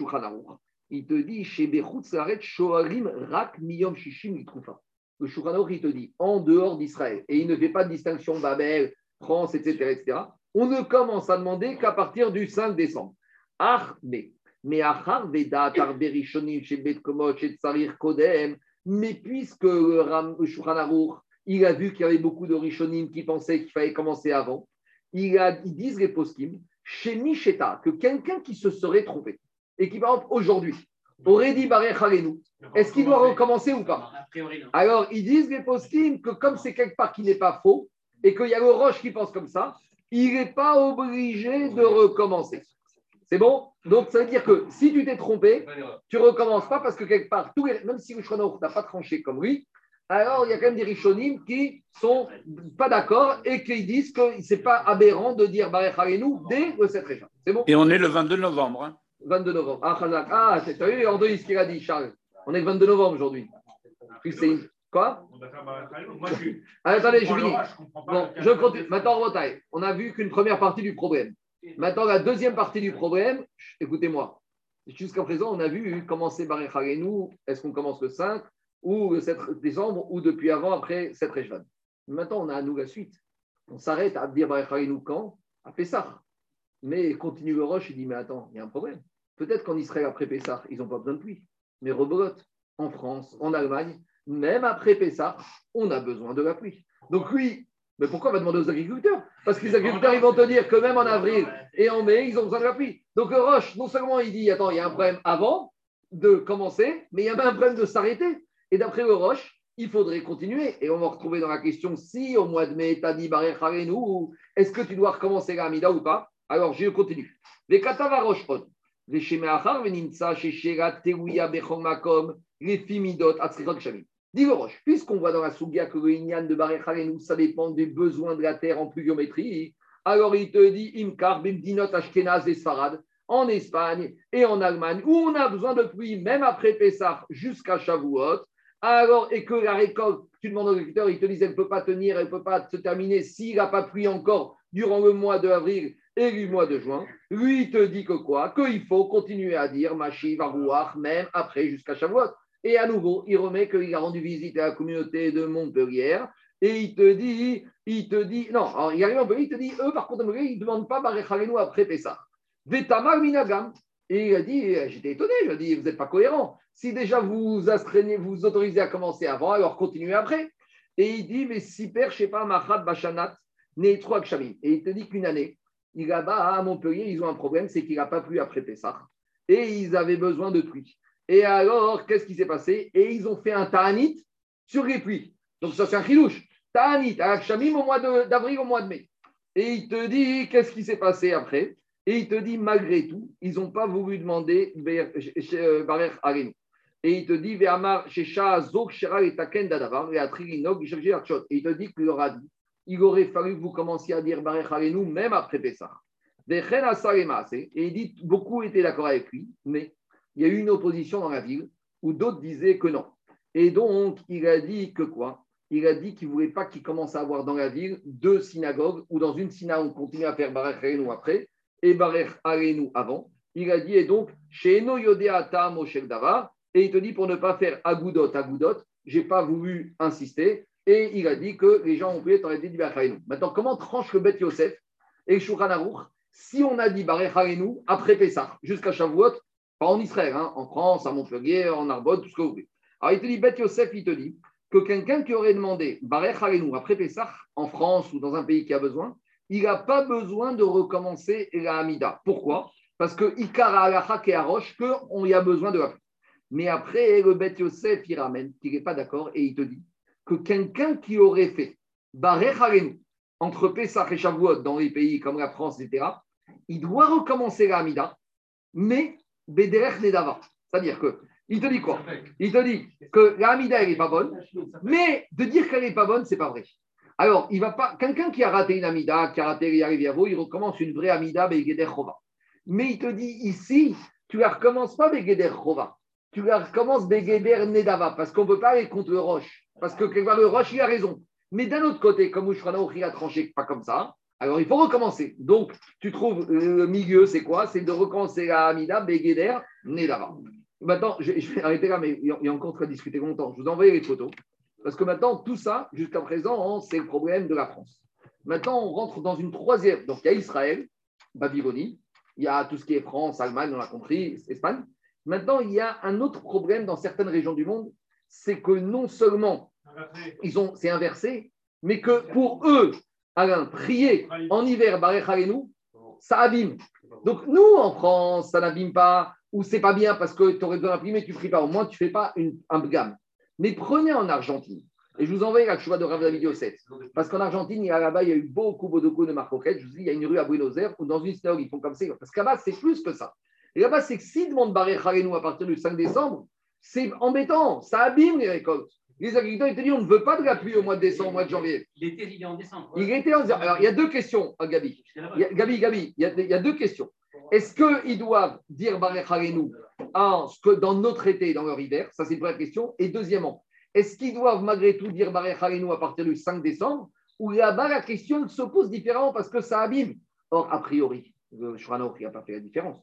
il te dit chez Saret Shoarim Rak Miyom Shishim Le Shulchan il te dit en dehors d'Israël, et il ne fait pas de distinction Babel, France, etc., etc on ne commence à demander qu'à partir du 5 décembre. Ah, mais, mais mais puisque le Shulchan il a vu qu'il y avait beaucoup de Rishonim qui pensaient qu'il fallait commencer avant, a, ils disent les poskim, chez Micheta, que quelqu'un qui se serait trompé et qui, par exemple, aujourd'hui, aurait dit Baré est-ce qu'il doit recommencer ou pas Alors, ils disent les poskim que comme c'est quelque part qui n'est pas faux et qu'il y a le Roche qui pense comme ça, il n'est pas obligé de recommencer. C'est bon? Donc, ça veut dire que si tu t'es trompé, tu ne recommences pas parce que quelque part, même si le n'a pas tranché comme lui, alors il y a quand même des Rishonim qui sont pas d'accord et qui disent que ce n'est pas aberrant de dire Barech dès le 7 région. C'est bon? Et on est le 22 novembre. 22 hein. novembre. Ah, ah tu as vu ce qu'il a dit, Charles On est le 22 novembre aujourd'hui. Quoi? Ah, Attendez, je finis. Bon, je continue. Maintenant, on a vu qu'une première partie du problème. Maintenant, la deuxième partie du problème, écoutez-moi. Jusqu'à présent, on a vu commencer nous. Est-ce qu'on commence le 5 ou 7 décembre ou depuis avant, après 7 Rejvan Maintenant, on a à nous la suite. On s'arrête à dire nous quand À Pessah. Mais continue le roche, il dit Mais attends, il y a un problème. Peut-être qu'en Israël, après Pessah, ils n'ont pas besoin de pluie. Mais rebolote. en France, en Allemagne, même après Pessah, on a besoin de la pluie. Donc lui, mais pourquoi on va demander aux agriculteurs? Parce que les agriculteurs, ils vont te dire que même en avril et en mai, ils ont besoin de la pluie. Donc Roche, non seulement il dit, attends, il y a un problème avant de commencer, mais il y a même un problème de s'arrêter. Et d'après le Roche, il faudrait continuer. Et on va retrouver dans la question si au mois de mai, tu as dit ou est-ce que tu dois recommencer la Amida ou pas? Alors, je continue. Les Roche les Fimidot, Dis le Roche, puisqu'on voit dans la Sougia que le Inyan de Barechalenu, ça dépend des besoins de la terre en pluviométrie, alors il te dit Imkar, Bimdinot, Ashkenaz et Sfarad, en Espagne et en Allemagne, où on a besoin de pluie, même après Pessah jusqu'à Shavuot, alors, et que la récolte, tu demandes aux agriculteurs, ils te disent elle ne peut pas tenir, elle ne peut pas se terminer s'il n'a pas plu encore durant le mois d'avril et le mois de juin. Lui, il te dit que quoi? Qu'il faut continuer à dire Machi, Varouach, même après jusqu'à Shavuot. Et à nouveau, il remet qu'il a rendu visite à la communauté de Montpellier. Et il te dit, il te dit, non, alors il arrive à Montpellier, il te dit, eux, par contre, ils ne demandent pas Barechalenu après Pessah. Vetamar Minagam. Et il a dit, j'étais étonné, je lui ai dit, vous n'êtes pas cohérent. Si déjà vous astreignez, vous autorisez à commencer avant, alors continuez après. Et il dit, mais si père, je sais pas, Machat Bachanat, né trois Kshamim. Et il te dit qu'une année, il là-bas à Montpellier, ils ont un problème, c'est qu'il n'a pas plu après Pessah. Et ils avaient besoin de pluie. Et alors, qu'est-ce qui s'est passé? Et ils ont fait un ta'anit sur les pluies. Donc ça, c'est un chilouche. Ta'anit à Kshamim au mois d'avril, au mois de mai. Et il te dit, qu'est-ce qui s'est passé après? Et il te dit, malgré tout, ils n'ont pas voulu demander euh, Barer Arenu. Et il te dit, et il te dit qu'il aura dit, il aurait fallu que vous commenciez à dire nous même après Pessah. Et il dit, beaucoup étaient d'accord avec lui, mais il y a eu une opposition dans la ville où d'autres disaient que non. Et donc, il a dit que quoi Il a dit qu'il ne voulait pas qu'il commence à avoir dans la ville deux synagogues, ou dans une synagogue, on continue à faire Barer après, et Barer avant. Il a dit, et donc, chez Eno Yodea Moshe Davar, et il te dit pour ne pas faire agoudot, je n'ai pas voulu insister. Et il a dit que les gens ont pu être du Maintenant, comment tranche le Bet Yosef et Shulchan si on a dit Barechalenu après Pessah, jusqu'à Shavuot, pas en Israël, hein, en France, à Montpellier, en Arbonne, tout ce que vous voulez. Alors il te dit, Bet Yosef, il te dit que quelqu'un qui aurait demandé Barechalenu après Pessah, en France ou dans un pays qui a besoin, il n'a pas besoin de recommencer la Hamida. Pourquoi? Parce que Ikara Alacha Kearosh, qu'on y a besoin de la mais après, le Bet Yosef, il ramène qu'il n'est pas d'accord et il te dit que quelqu'un qui aurait fait Barech entre Pesach et Shavuot dans les pays comme la France, etc., il doit recommencer la Hamida, mais Bederech Nedava. C'est-à-dire que il te dit quoi? Il te dit que la Hamida, elle n'est pas bonne, mais de dire qu'elle n'est pas bonne, c'est pas vrai. Alors, il va pas. Quelqu'un qui a raté une Amida, qui a raté Yariviavo, il recommence une vraie Amida, Begeder Chova. Mais il te dit ici, tu ne recommences pas Begeder Chova tu recommences Begeder Nedava, parce qu'on ne peut pas aller contre le Roche. Parce que quelque part, le Roche, il a raison. Mais d'un autre côté, comme Ouchranaochi a tranché pas comme ça, alors il faut recommencer. Donc, tu trouves le milieu, c'est quoi? C'est de recommencer la Amida, Begeder, Nedava. Maintenant, je, vais arrêter là, mais il y a encore très discuter longtemps. Je vous envoie les photos. Parce que maintenant, tout ça, jusqu'à présent, c'est le problème de la France. Maintenant, on rentre dans une troisième. Donc, il y a Israël, Babylonie, il y a tout ce qui est France, Allemagne, on l'a compris, Espagne. Maintenant, il y a un autre problème dans certaines régions du monde, c'est que non seulement ils ont, c'est inversé, mais que pour eux, Alain, prier en hiver, nous, ça abîme. Donc nous, en France, ça n'abîme pas, ou c'est pas bien parce que tu aurais besoin d'imprimer, tu ne pries pas. Au moins, tu ne fais pas un gamme. Mais prenez en Argentine, et je vous envoie la choix de Rav vidéo 7. Parce qu'en Argentine, il y a là-bas, il y a eu beaucoup, beaucoup de marcoquettes. Je vous dis, il y a une rue à Buenos Aires où dans une synagogue, ils font comme ça. Parce qu'à bas c'est plus que ça. Et là-bas, c'est que s'ils demandent Baré à partir du 5 décembre, c'est embêtant, ça abîme les récoltes. Les agriculteurs, ils te disent on ne veut pas de la pluie au mois de décembre, au mois de janvier. Il était il est en décembre. Il était en décembre. Alors, il y a deux questions, hein, Gabi. Gabi, Gabi, il y, a, il y a deux questions. Est-ce qu'ils doivent dire Baré dans notre été, dans leur hiver Ça, c'est une première question. Et deuxièmement, est-ce qu'ils doivent malgré tout dire Baré à partir du 5 décembre Ou là-bas, la question se pose différemment parce que ça abîme. Or, a priori, le Shrano qui n'a pas fait la différence.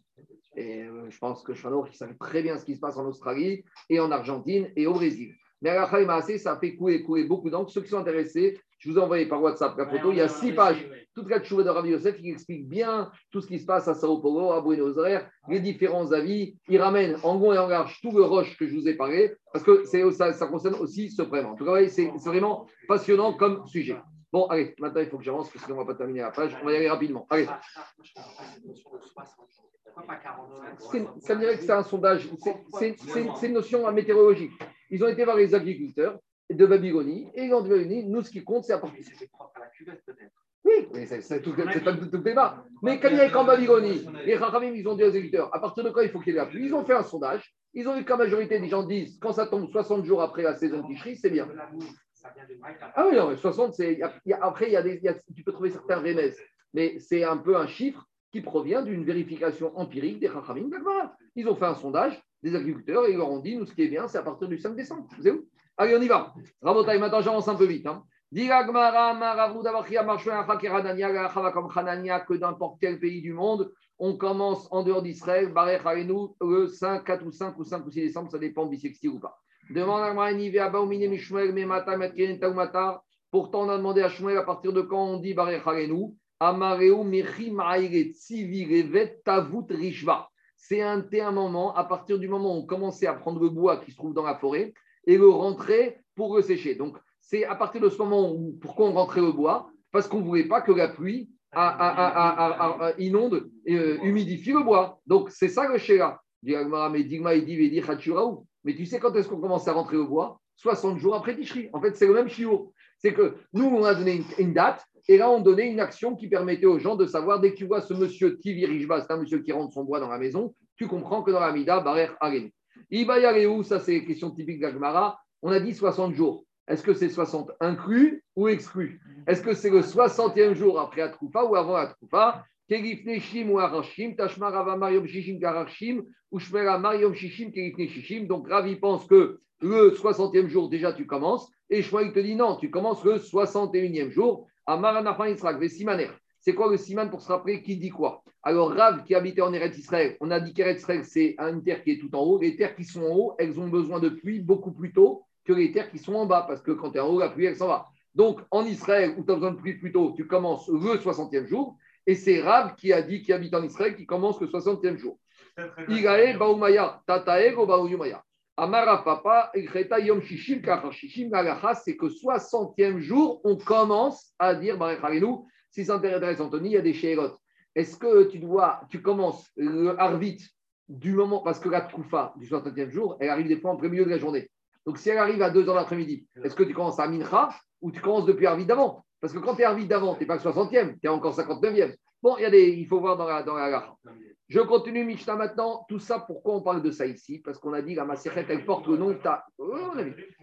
Et euh, je pense que Shano, qui savent très bien ce qui se passe en Australie et en Argentine et au Brésil. Mais à ça fait couler, couler beaucoup d'encre. Ceux qui sont intéressés, Je vous ai envoyé par WhatsApp la photo. Il y a six pages. Toute la tchouva de Rabbi Yosef qui explique bien tout ce qui se passe à Sao Paulo, à Buenos Aires, les différents avis. Il ramène en gond et en large tout le roche que je vous ai parlé, parce que ça, concerne aussi ce prénom. En tout cas, c'est vraiment passionnant comme sujet. Bon, allez, maintenant il faut que j'avance, parce qu'on ne va pas terminer la page. On va y aller rapidement. Allez. Ça me dirait que c'est un sondage, c'est une notion météorologique. Ils ont été voir les agriculteurs de Babylonie et ont dit nous, ce qui compte, c'est à partir. Oui, mais c'est tout, pas tout le débat. Mais quand il y a qu'en Babylonie, les Rachamim, ils ont dit aux agriculteurs, à partir de quand il faut qu'il y ait la pluie Ils ont fait un sondage. Ils ont vu que la majorité des gens disent, quand ça tombe 60 jours après la saison de c'est bien. Ah oui, non, mais 60, c'est. Après, il y a des, tu peux trouver certains remèdes, mais c'est un peu un chiffre qui provient d'une vérification empirique des Rachamim Ils ont fait un sondage des agriculteurs et ils leur ont dit nous, ce qui est bien, c'est à partir du 5 décembre. C'est où? Allez, on y va. Rabotaï, maintenant j'avance un peu vite. Hein. Que n'importe quel pays du monde, on commence en dehors d'Israël, le 5, 4 ou 5 ou 5 ou 6 décembre, ça dépend bisextile ou pas. Demande à Pourtant, on a demandé à Shmuel à partir de quand on dit Barech Harenu. C'est un, un moment, à partir du moment où on commençait à prendre le bois qui se trouve dans la forêt et le rentrer pour le sécher. Donc, c'est à partir de ce moment où, pourquoi on rentrait le bois? Parce qu'on ne voulait pas que la pluie inonde et euh, humidifie le bois. Donc, c'est ça le Sheila. Mais tu sais quand est-ce qu'on commence à rentrer le bois? 60 jours après Tishri. En fait, c'est le même chiot. C'est que nous, on a donné une date et là, on donnait une action qui permettait aux gens de savoir, dès que tu vois ce monsieur qui Rishba, c'est un monsieur qui rentre son bois dans la maison, tu comprends que dans la Mida, Barer Aren. où ça c'est question typique d'Agmara, on a dit 60 jours. Est-ce que c'est 60 inclus ou exclus? Est-ce que c'est le 60e jour après Atroufa ou avant Atroufa. Donc Ravi pense que le 60e jour, déjà tu commences, et Shmuel te dit non, tu commences le 61e jour. C'est quoi le siman pour se rappeler qui dit quoi? Alors, Rav qui habitait en Eretz Israël, on a dit qu'Eretz Israël, c'est une terre qui est tout en haut. Les terres qui sont en haut, elles ont besoin de pluie beaucoup plus tôt que les terres qui sont en bas, parce que quand tu es en haut, la pluie, elle s'en va. Donc, en Israël, où tu as besoin de pluie plus tôt, tu commences le 60e jour. Et c'est Rav qui a dit, qui habite en Israël, qui commence le 60e jour. Igae Baumaya, Tataego Baumaya. Amara Papa, Yom Shishim, Shishim, c'est que 60e jour, on commence à dire, si ça intéresse Anthony, il y a des chérotes. Est-ce que tu dois, tu commences le Arvit du moment, parce que la Troufa du 60e jour, elle arrive des fois en premier milieu de la journée. Donc si elle arrive à 2 h l'après-midi, est-ce que tu commences à Mincha ou tu commences depuis Arvit d'avant? Parce que quand tu es Arvit d'avant, tu n'es pas le 60e, tu es encore 59e. Bon, il, y a des, il faut voir dans la, dans la je continue Mishnah maintenant. Tout ça, pourquoi on parle de ça ici? Parce qu'on a dit la Maseret, elle porte le nom de ta. on, a vu.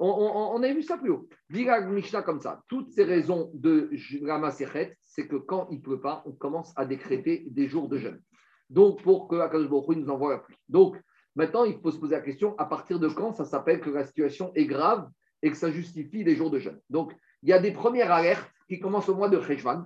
On, a vu ça plus haut. La Mishnah comme ça. Toutes ces raisons de la Maseret, c'est que quand il ne pleut pas, on commence à décréter des jours de jeûne. Donc, pour que Akadosh Baruch nous envoie la pluie. Donc, maintenant, il faut se poser la question à partir de quand ça s'appelle que la situation est grave et que ça justifie les jours de jeûne? Donc, il y a des premières alertes qui commencent au mois de Cheshvan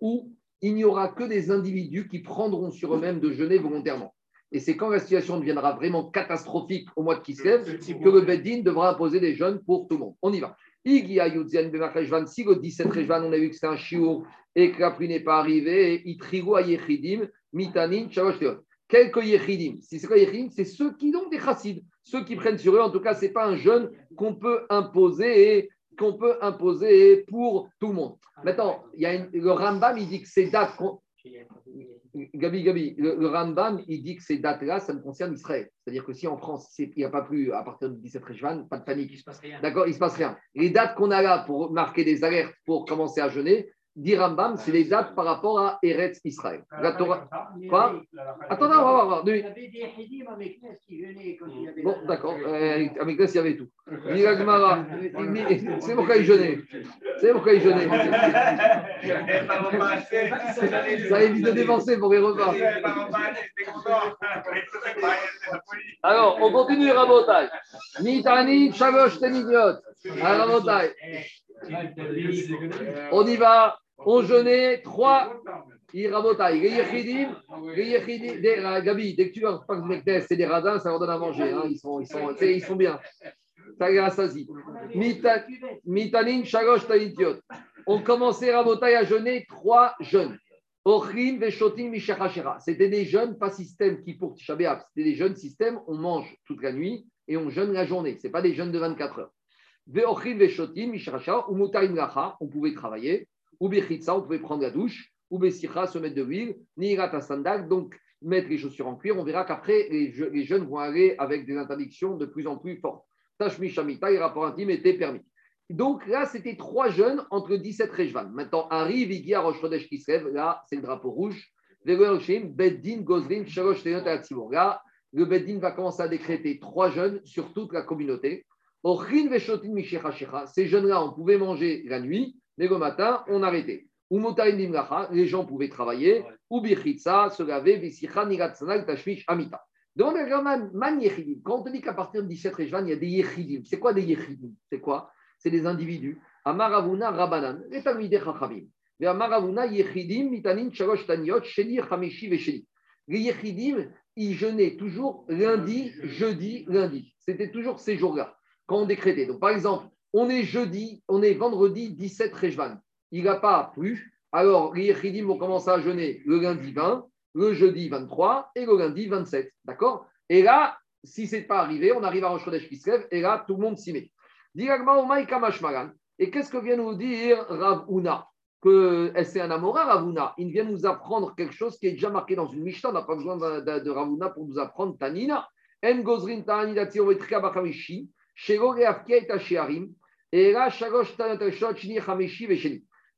où il n'y aura que des individus qui prendront sur eux-mêmes de jeûner volontairement. Et c'est quand la situation deviendra vraiment catastrophique au mois de Kislev que le Beddin devra imposer des jeûnes pour tout le monde. On y va. Si le 17 Rejvan, on a vu que c'est un chiour et que la pluie n'est pas arrivée, Itrigo Yechidim, Mitanin, Quelques Yechidim. Si c'est quoi Yechidim C'est ceux qui ont des chassides, ceux qui prennent sur eux. En tout cas, ce n'est pas un jeûne qu'on peut imposer et qu'on peut imposer pour tout le monde. Maintenant, il y a le Rambam, il dit que ces dates. Gabi, Gabi, le, Rambam, il dit que ces dates-là, ça ne concerne Israël. C'est-à-dire que si en France, il n'y a pas plus à partir du 17 juin, pas de panique. D'accord, il ne se passe rien. Les dates qu'on a là pour marquer des alertes pour commencer à jeûner, dit Rambam, c'est les dates par rapport à Eretz Israël. La Torah. Quoi Attendez, on va voir. Il y avait des Hidim à Meknes qui venaient quand il y avait. Bon, d'accord. Euh, à Meknes, il y avait tout. C'est pourquoi il jeûnait. C'est pourquoi il jeûnait. Ça évite de dépenser pour les repas. Alors, on continue, Rabotai. Nitani, Chavosh, Tenidiot. Rabotai. On y va. On jeûnait trois Irabotaï. Les Yechidim, les Yechidim, Gabi, dès que tu vas pas c'est des radins, ça leur donne à manger. Hein. Ils, sont, ils, sont, ils sont bien. Mitanin, Shalosh, Talitiot. On commençait à jeûner trois jeûnes. Ochrim, Veshotim, Mishachashera. C'était des jeûnes, pas système qui pour Tisha B'Av. C'était des jeûnes système, on mange toute la nuit et on jeûne la journée. Ce pas des jeûnes de 24 heures. Ve'ochrim, Veshotim, Mishachashera. Ou Mutarim Lacha, on pouvait travailler. Ou Bechitza, on pouvait prendre la douche. Ou Besicha, se mettre de l'huile. Nirat Sandak, donc mettre les chaussures en cuir. On verra qu'après, les, je- les jeunes vont aller avec des interdictions de plus en plus fortes. Tashmi Shamita, les rapports intimes étaient permis. Donc là, c'était trois jeunes entre 17 Rejvan. Maintenant, arrive Igi à Chodesh qui. Là, c'est le drapeau rouge. Beddin, le Beddin va commencer à décréter trois jeunes sur toute la communauté. Ces jeunes-là, on pouvait manger la nuit, mais le matin, on arrêtait. Les gens pouvaient travailler. Ou Bichitsa, se laver, Visicha, Nigatsanal, Tashmish, Amita. German, Man. Quand on dit qu'à partir de 17 Rejvan, il y a des Yechidim. C'est quoi des Yechidim C'est quoi? C'est des individus. Amaravuna Rabanan, les Talmidei Chachamim. Et Amaravuna Yechidim, Mitanin, Shalosh Taniot, Sheni, Chamishi, Vesheni. Les Yechidim, ils jeûnaient toujours lundi, jeudi, lundi. C'était toujours ces jours-là, quand on décrétait. Donc, par exemple, on est jeudi, on est vendredi 17 Rejvan. Il n'a pas plu. Alors, les Yechidim vont commencer à jeûner le lundi 20, le jeudi 23 et le lundi 27. D'accord? Et là, si ce n'est pas arrivé, on arrive à Rosh Chodesh et là, tout le monde s'y met. Et qu'est-ce que vient nous dire Rav Una Que eh, c'est un Amora, Rav Una. Il vient nous apprendre quelque chose qui est déjà marqué dans une Mishnah. On n'a pas besoin de, de, de Rav Una pour nous apprendre Tanina. En Gozrin Bakamishi. Shego et. Et là.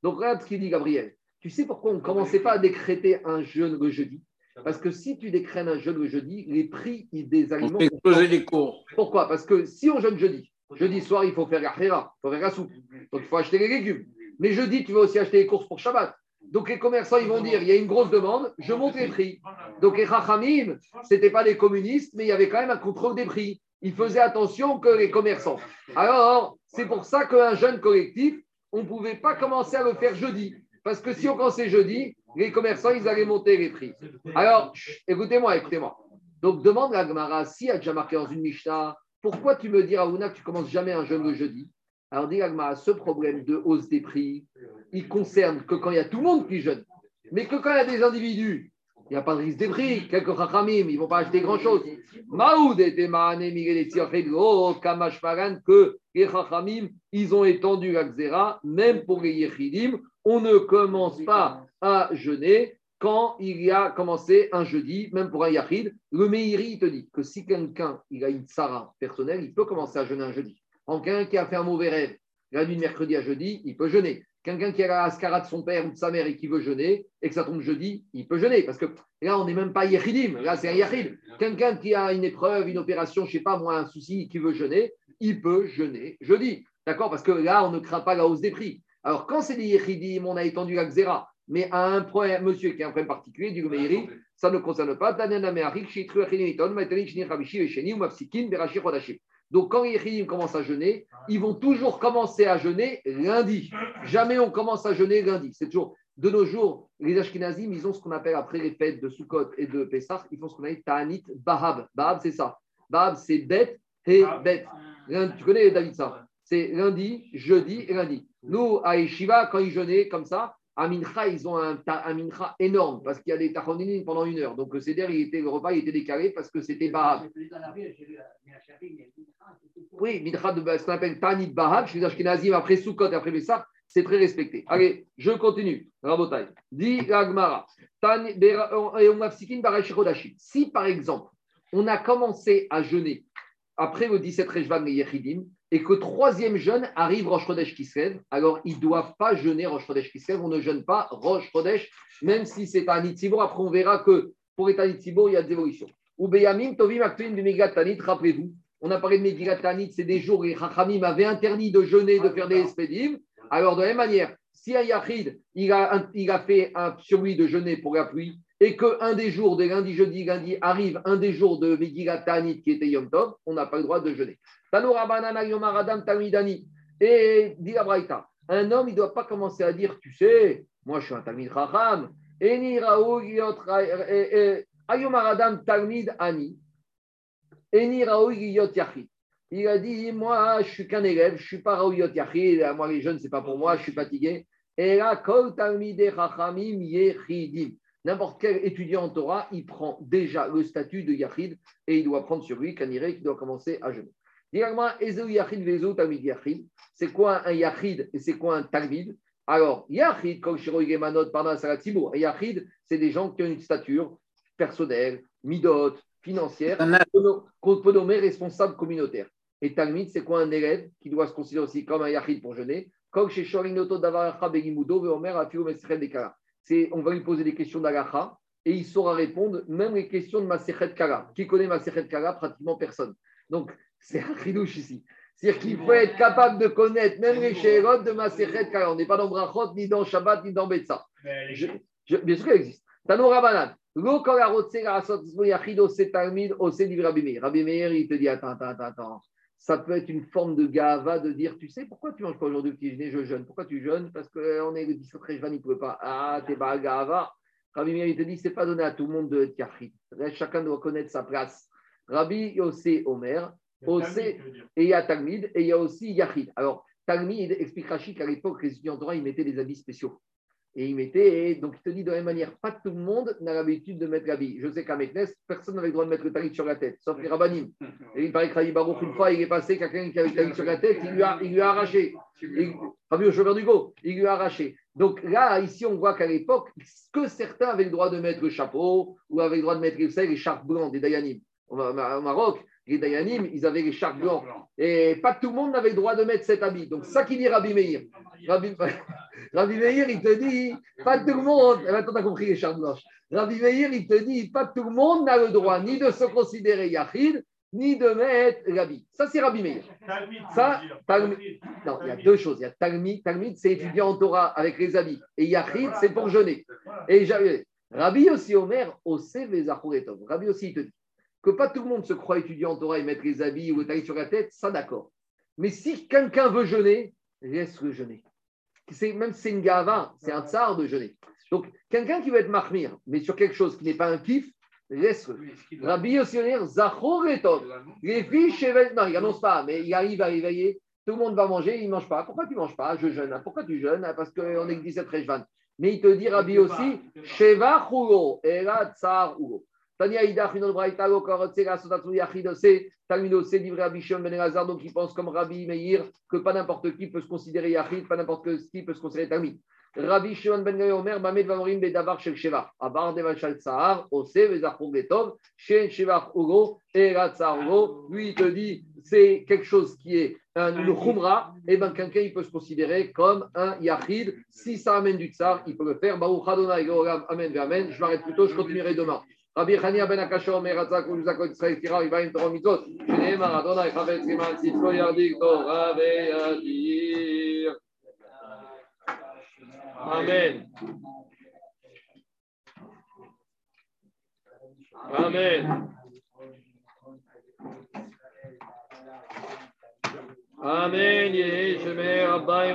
Donc, regarde ce qu'il dit Gabriel. Tu sais pourquoi on ne commençait pas à décréter un jeûne le jeudi? Parce que si tu décrètes un jeûne le jeudi, les prix des On aliments. fait exploser les cours. Pourquoi? Parce que si on jeûne jeudi, jeudi soir, il faut faire la il faut faire la soupe. Donc il faut acheter les légumes. Mais jeudi, tu vas aussi acheter les courses pour Shabbat. Donc les commerçants, ils vont dire, il y a une grosse demande, je monte les prix. Donc les Chachamim, ce n'étaient pas des communistes, mais il y avait quand même un contrôle des prix. Ils faisaient attention que les commerçants. Alors, c'est pour ça qu'un jeune collectif, on ne pouvait pas commencer à le faire jeudi. Parce que si on commençait jeudi, les commerçants, ils allaient monter les prix. Alors, écoutez-moi, écoutez-moi. Donc, demande à Gmara, si a déjà marqué dans une Mishnah, pourquoi tu me dis, Raouna, que tu commences jamais un jeûne le jeudi? Alors, dis Gmara, ce problème de hausse des prix, il concerne que quand il y a tout le monde qui jeûne. Mais que quand il y a des individus, il n'y a pas de risque des prix. Quelques rachamim, ils ne vont pas acheter grand-chose. Maoud et Tirchedro, Kamash Maran, que les rachamim, ils ont étendu la xéra, même pour les yechidim. On ne commence pas à jeûner quand il y a commencé un jeudi, même pour un yachid. Le Meiri, te dit que si quelqu'un il a une tsara personnelle, il peut commencer à jeûner un jeudi. En quelqu'un qui a fait un mauvais rêve, la nuit de mercredi à jeudi, il peut jeûner. Quelqu'un qui a la ascara de son père ou de sa mère et qui veut jeûner, et que ça tombe jeudi, il peut jeûner. Parce que là, on n'est même pas yachidim, là, c'est un yachid. Quelqu'un qui a une épreuve, une opération, je ne sais pas moi, un souci, qui veut jeûner, il peut jeûner jeudi. D'accord? Parce que là, on ne craint pas la hausse des prix. Alors, quand c'est des yachidim, on a étendu la xéra. Mais à un point, monsieur qui a un problème particulier, du Meiri, ça ne concerne pas. Donc, quand les Yechidim commencent à jeûner, ils vont toujours commencer à jeûner lundi. Jamais on commence à jeûner lundi. C'est toujours, de nos jours, les Ashkenazim, ils ont ce qu'on appelle après les fêtes de Sukkot et de Pessah, ils font ce qu'on appelle Ta'anit Bahab. Bahab, c'est ça. Bahab, c'est bête et bête. Lundi- Tu connais David ça? C'est lundi, jeudi et lundi. Nous, à Yeshiva, quand ils jeûnaient comme ça, à Mincha, ils ont un, un Mincha énorme parce qu'il y a des tachonines pendant une heure. Donc, c'est-à-dire il était, le repas il était décalé parce que c'était Bahab. Oui, Mincha de ce qu'on appelle Tanit Bahab, chez les Ashkenazim, après Sukkot et après Pessah, c'est très respecté. Allez, je continue. Rabotai. Dit Gagmara. Si par exemple, on a commencé à jeûner après le 17 Rejvan et Yechidim, et que troisième jeûne arrive Rosh Chodesh Kislev, alors ils ne doivent pas jeûner Rosh Chodesh Kislev, on ne jeûne pas Rosh Chodesh, même si c'est un Nitzibour. Après, on verra que pour les Nitzibour, il y a des évolutions. Ou Beyamim, Tovim, Megilat Tanit, rappelez-vous, on a parlé de Tanit, c'est des jours où les Chachamim avaient interdit de jeûner, de faire des espédives. Alors, de la même manière, si un Yachid, il a, un- il a fait un, sur lui de jeûner pour la pluie, et qu'un des jours de lundi, jeudi, lundi arrive un des jours de Megilat Tanit qui était Yom Tov, on n'a pas le droit de jeûner. Et dit la Braïta, un homme, il ne doit pas commencer à dire, tu sais, moi je suis un Talmid Chacham. Talmid ani. Il a dit Moi, je suis qu'un élève, je ne suis pas Raouyot Yachid, moi, les jeunes, ce n'est pas pour moi, je suis fatigué. Et là. N'importe quel étudiant en Torah, il prend déjà le statut de Yachid et il doit prendre sur lui qu'un qui doit commencer à jeûner. C'est quoi un Yachid et c'est quoi un Talmid Alors, Yachid, comme Parnas Un Yachid, c'est des gens qui ont une stature personnelle, midot, financière, qu'on peut nommer responsable communautaire. Et Talmid, c'est quoi un élève qui doit se considérer aussi comme un Yachid pour jeûner? Comme chez Shorinoto Davaracha Veomer, Afio Dekara on va lui poser des questions d'Alacha et il saura répondre même les questions de Masechet Kala. Qui connaît Masechet Kala Pratiquement personne. Donc, c'est un ridouche ici. C'est-à-dire qu'il faut être capable de connaître même les Shérot de Masechet Kala. On n'est pas dans Brachot, ni dans Shabbat, ni dans Betsa. bien sûr qu'elle existe. Tano Rabanan. Rabbi Meir, il te dit Attends, attends, attends ça peut être une forme de gava de dire, tu sais, pourquoi tu manges pas aujourd'hui au petit déjeuner, je jeûne Pourquoi tu jeûnes? Parce qu'on est le 17 Réjvan, il ne peut pas. Ah, t'es pas gava. Rabbi Meir, il te dit, c'est pas donné à tout le monde de être Chacun doit connaître sa place. Rabbi Yosé Omer, et il y a Talmid, et il y a aussi Yachid. Alors, Talmid explique Rachid qu'à l'époque, les étudiants droit, ils mettaient des habits spéciaux. Et il mettait, donc il te dit de la même manière, pas tout le monde n'a l'habitude de mettre l'habit. Je sais qu'à Meknes, personne n'avait le droit de mettre le talit sur la tête, sauf les rabbinim. Et il paraît que Rabbi Baruch, une fois, il est passé, quelqu'un qui avait le talit sur la tête, il lui a, il lui a arraché. Rabbi au chauffeur du go, il lui a arraché. Donc là, ici, on voit qu'à l'époque, que certains avaient le droit de mettre le chapeau ou avaient le droit de mettre les charpes blancs des Dayanim. Au Maroc, les Dayanim, ils avaient les charpes blancs. Et pas tout le monde n'avait le droit de mettre cet habit. Donc, ça qui dit Rabbi Meir. Rabbi, Rabbi Meir, il te dit, pas tout le monde. Eh maintenant, tu as compris les charpes blanches. Rabbi Meir, il te dit, pas tout le monde n'a le droit ni de se considérer Yachid, ni de mettre l'habit. Ça, c'est Rabbi Meir. Ça, Non, il y a deux choses. Il y a Talmid, Talmid c'est étudier en Torah avec les habits. Et Yachid, c'est pour jeûner. Et Rabbi aussi, Omer, Ose Rabbi aussi, il te dit que pas tout le monde se croit étudiant en Torah et mettre les habits ou le taille sur la tête, ça d'accord. Mais si quelqu'un veut jeûner, laisse-le jeûner. Même si c'est une gava, c'est un tsar de jeûner. Donc, quelqu'un qui veut être mahmir, mais sur quelque chose qui n'est pas un kiff, laisse-le. Rabbi Yossiner, Zachor et Les filles, non, il n'annonce pas, mais il arrive à réveiller. Tout le monde va manger, il ne mange pas. Pourquoi tu ne manges pas? Je jeûne. Pourquoi tu jeûnes? Parce qu'on est 17 Rejvan. Mais il te dit, Rabbi aussi, Sheva Hugo, Era Tsar Hugo. Tania Idach, une braïta, Sotatu Yachid, c'est livré à Bishon Ben Elazar, donc il pense comme Rabbi Meir que pas n'importe qui peut se considérer Yachid, pas n'importe qui peut se considérer Talmid. Rabbi Shimon Ben Omer, Mamed Vamorim Bedavar Shel Sheva, Abar Deval Shal Sahar, Ose, Vezachur Betov, Shen Shevach Ugo, Erat Ugo, lui il te dit c'est quelque chose qui est un Khumra, et bien quelqu'un il peut se considérer comme un Yachid, si ça amène du Tsar, il peut le faire. Baruch Adonai, Amen, Amen, je m'arrête plutôt, je continuerai demain. Amen. Amen. Amen. Yehi Shemei Rabbi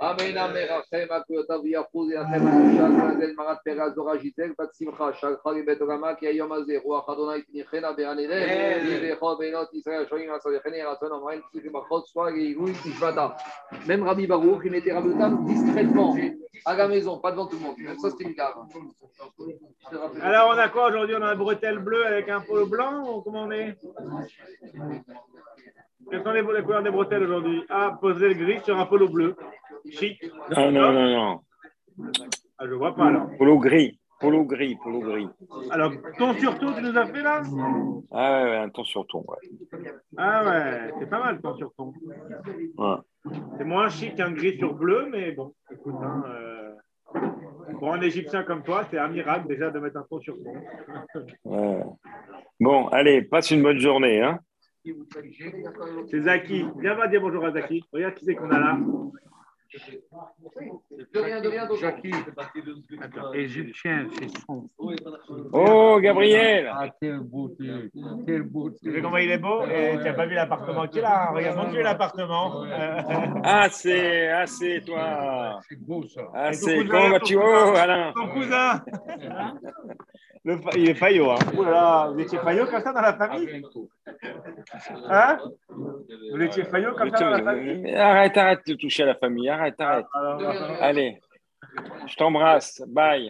Amen, amen, Rachem, Akuyotav, Yachuz, Yachem, Akushal, Mazel, Marat, Peraz, Dora, Gisel, Bat Simcha, Shalcha, Libet, Rama, Ki Ayom Azeh, Ruach Adonai, Tnichena, Be'anedem, Yivecho, Benot, Israël, Shoyim, Asodechene, Ratzon, Amrain, Tzifim, Bachot, Soir, Yegoui, Tishvata. Même Rabbi Baruch, il mettait Rabbi Otam discrètement à la maison, pas devant tout le monde. Même ça, c'était une gare. Alors, on a quoi aujourd'hui? On a un bretelle bleu avec un polo blanc ou comment on est? Quelles sont les, couleurs des bretelles aujourd'hui? Ah, poser le gris sur un polo bleu. Chic. Non, non, non, non. Ah, je vois pas alors. Polo gris. Polo gris, polo gris. Alors, ton surtout, tu nous as fait là? Ah ouais, ouais, un ton sur ton. Ouais. Ah ouais, c'est pas mal ton sur ton. Ouais. C'est moins chic qu'un gris sur bleu, mais bon, écoute, hein, euh, pour un Égyptien comme toi, c'est un miracle déjà de mettre un ton sur. Ouais. Bon, allez, passe une bonne journée. Hein. C'est Zaki. Viens, va dire bonjour à Zaki. Regarde qui c'est qu'on a là. De rien, de rien, donc. Égyptien, c'est son. Oh, Gabriel Ah, quelle beauté, quelle Tu beauté. sais comment il est beau? Et tu n'as pas vu l'appartement qu'il a Regarde, montre-lui l'appartement. Ah, c'est, ah, c'est toi. C'est beau ça. Ah, c'est. Comment vas-tu? Oh. Alain Ton cousin Le Il est faillot. Hein. Ouh là là, vous étiez faillot comme ça dans la famille? Hein? Vous étiez faillot comme ça dans la famille? Arrête, arrête de toucher à la famille. Arrête, arrête. Rien. Allez, je t'embrasse. Bye.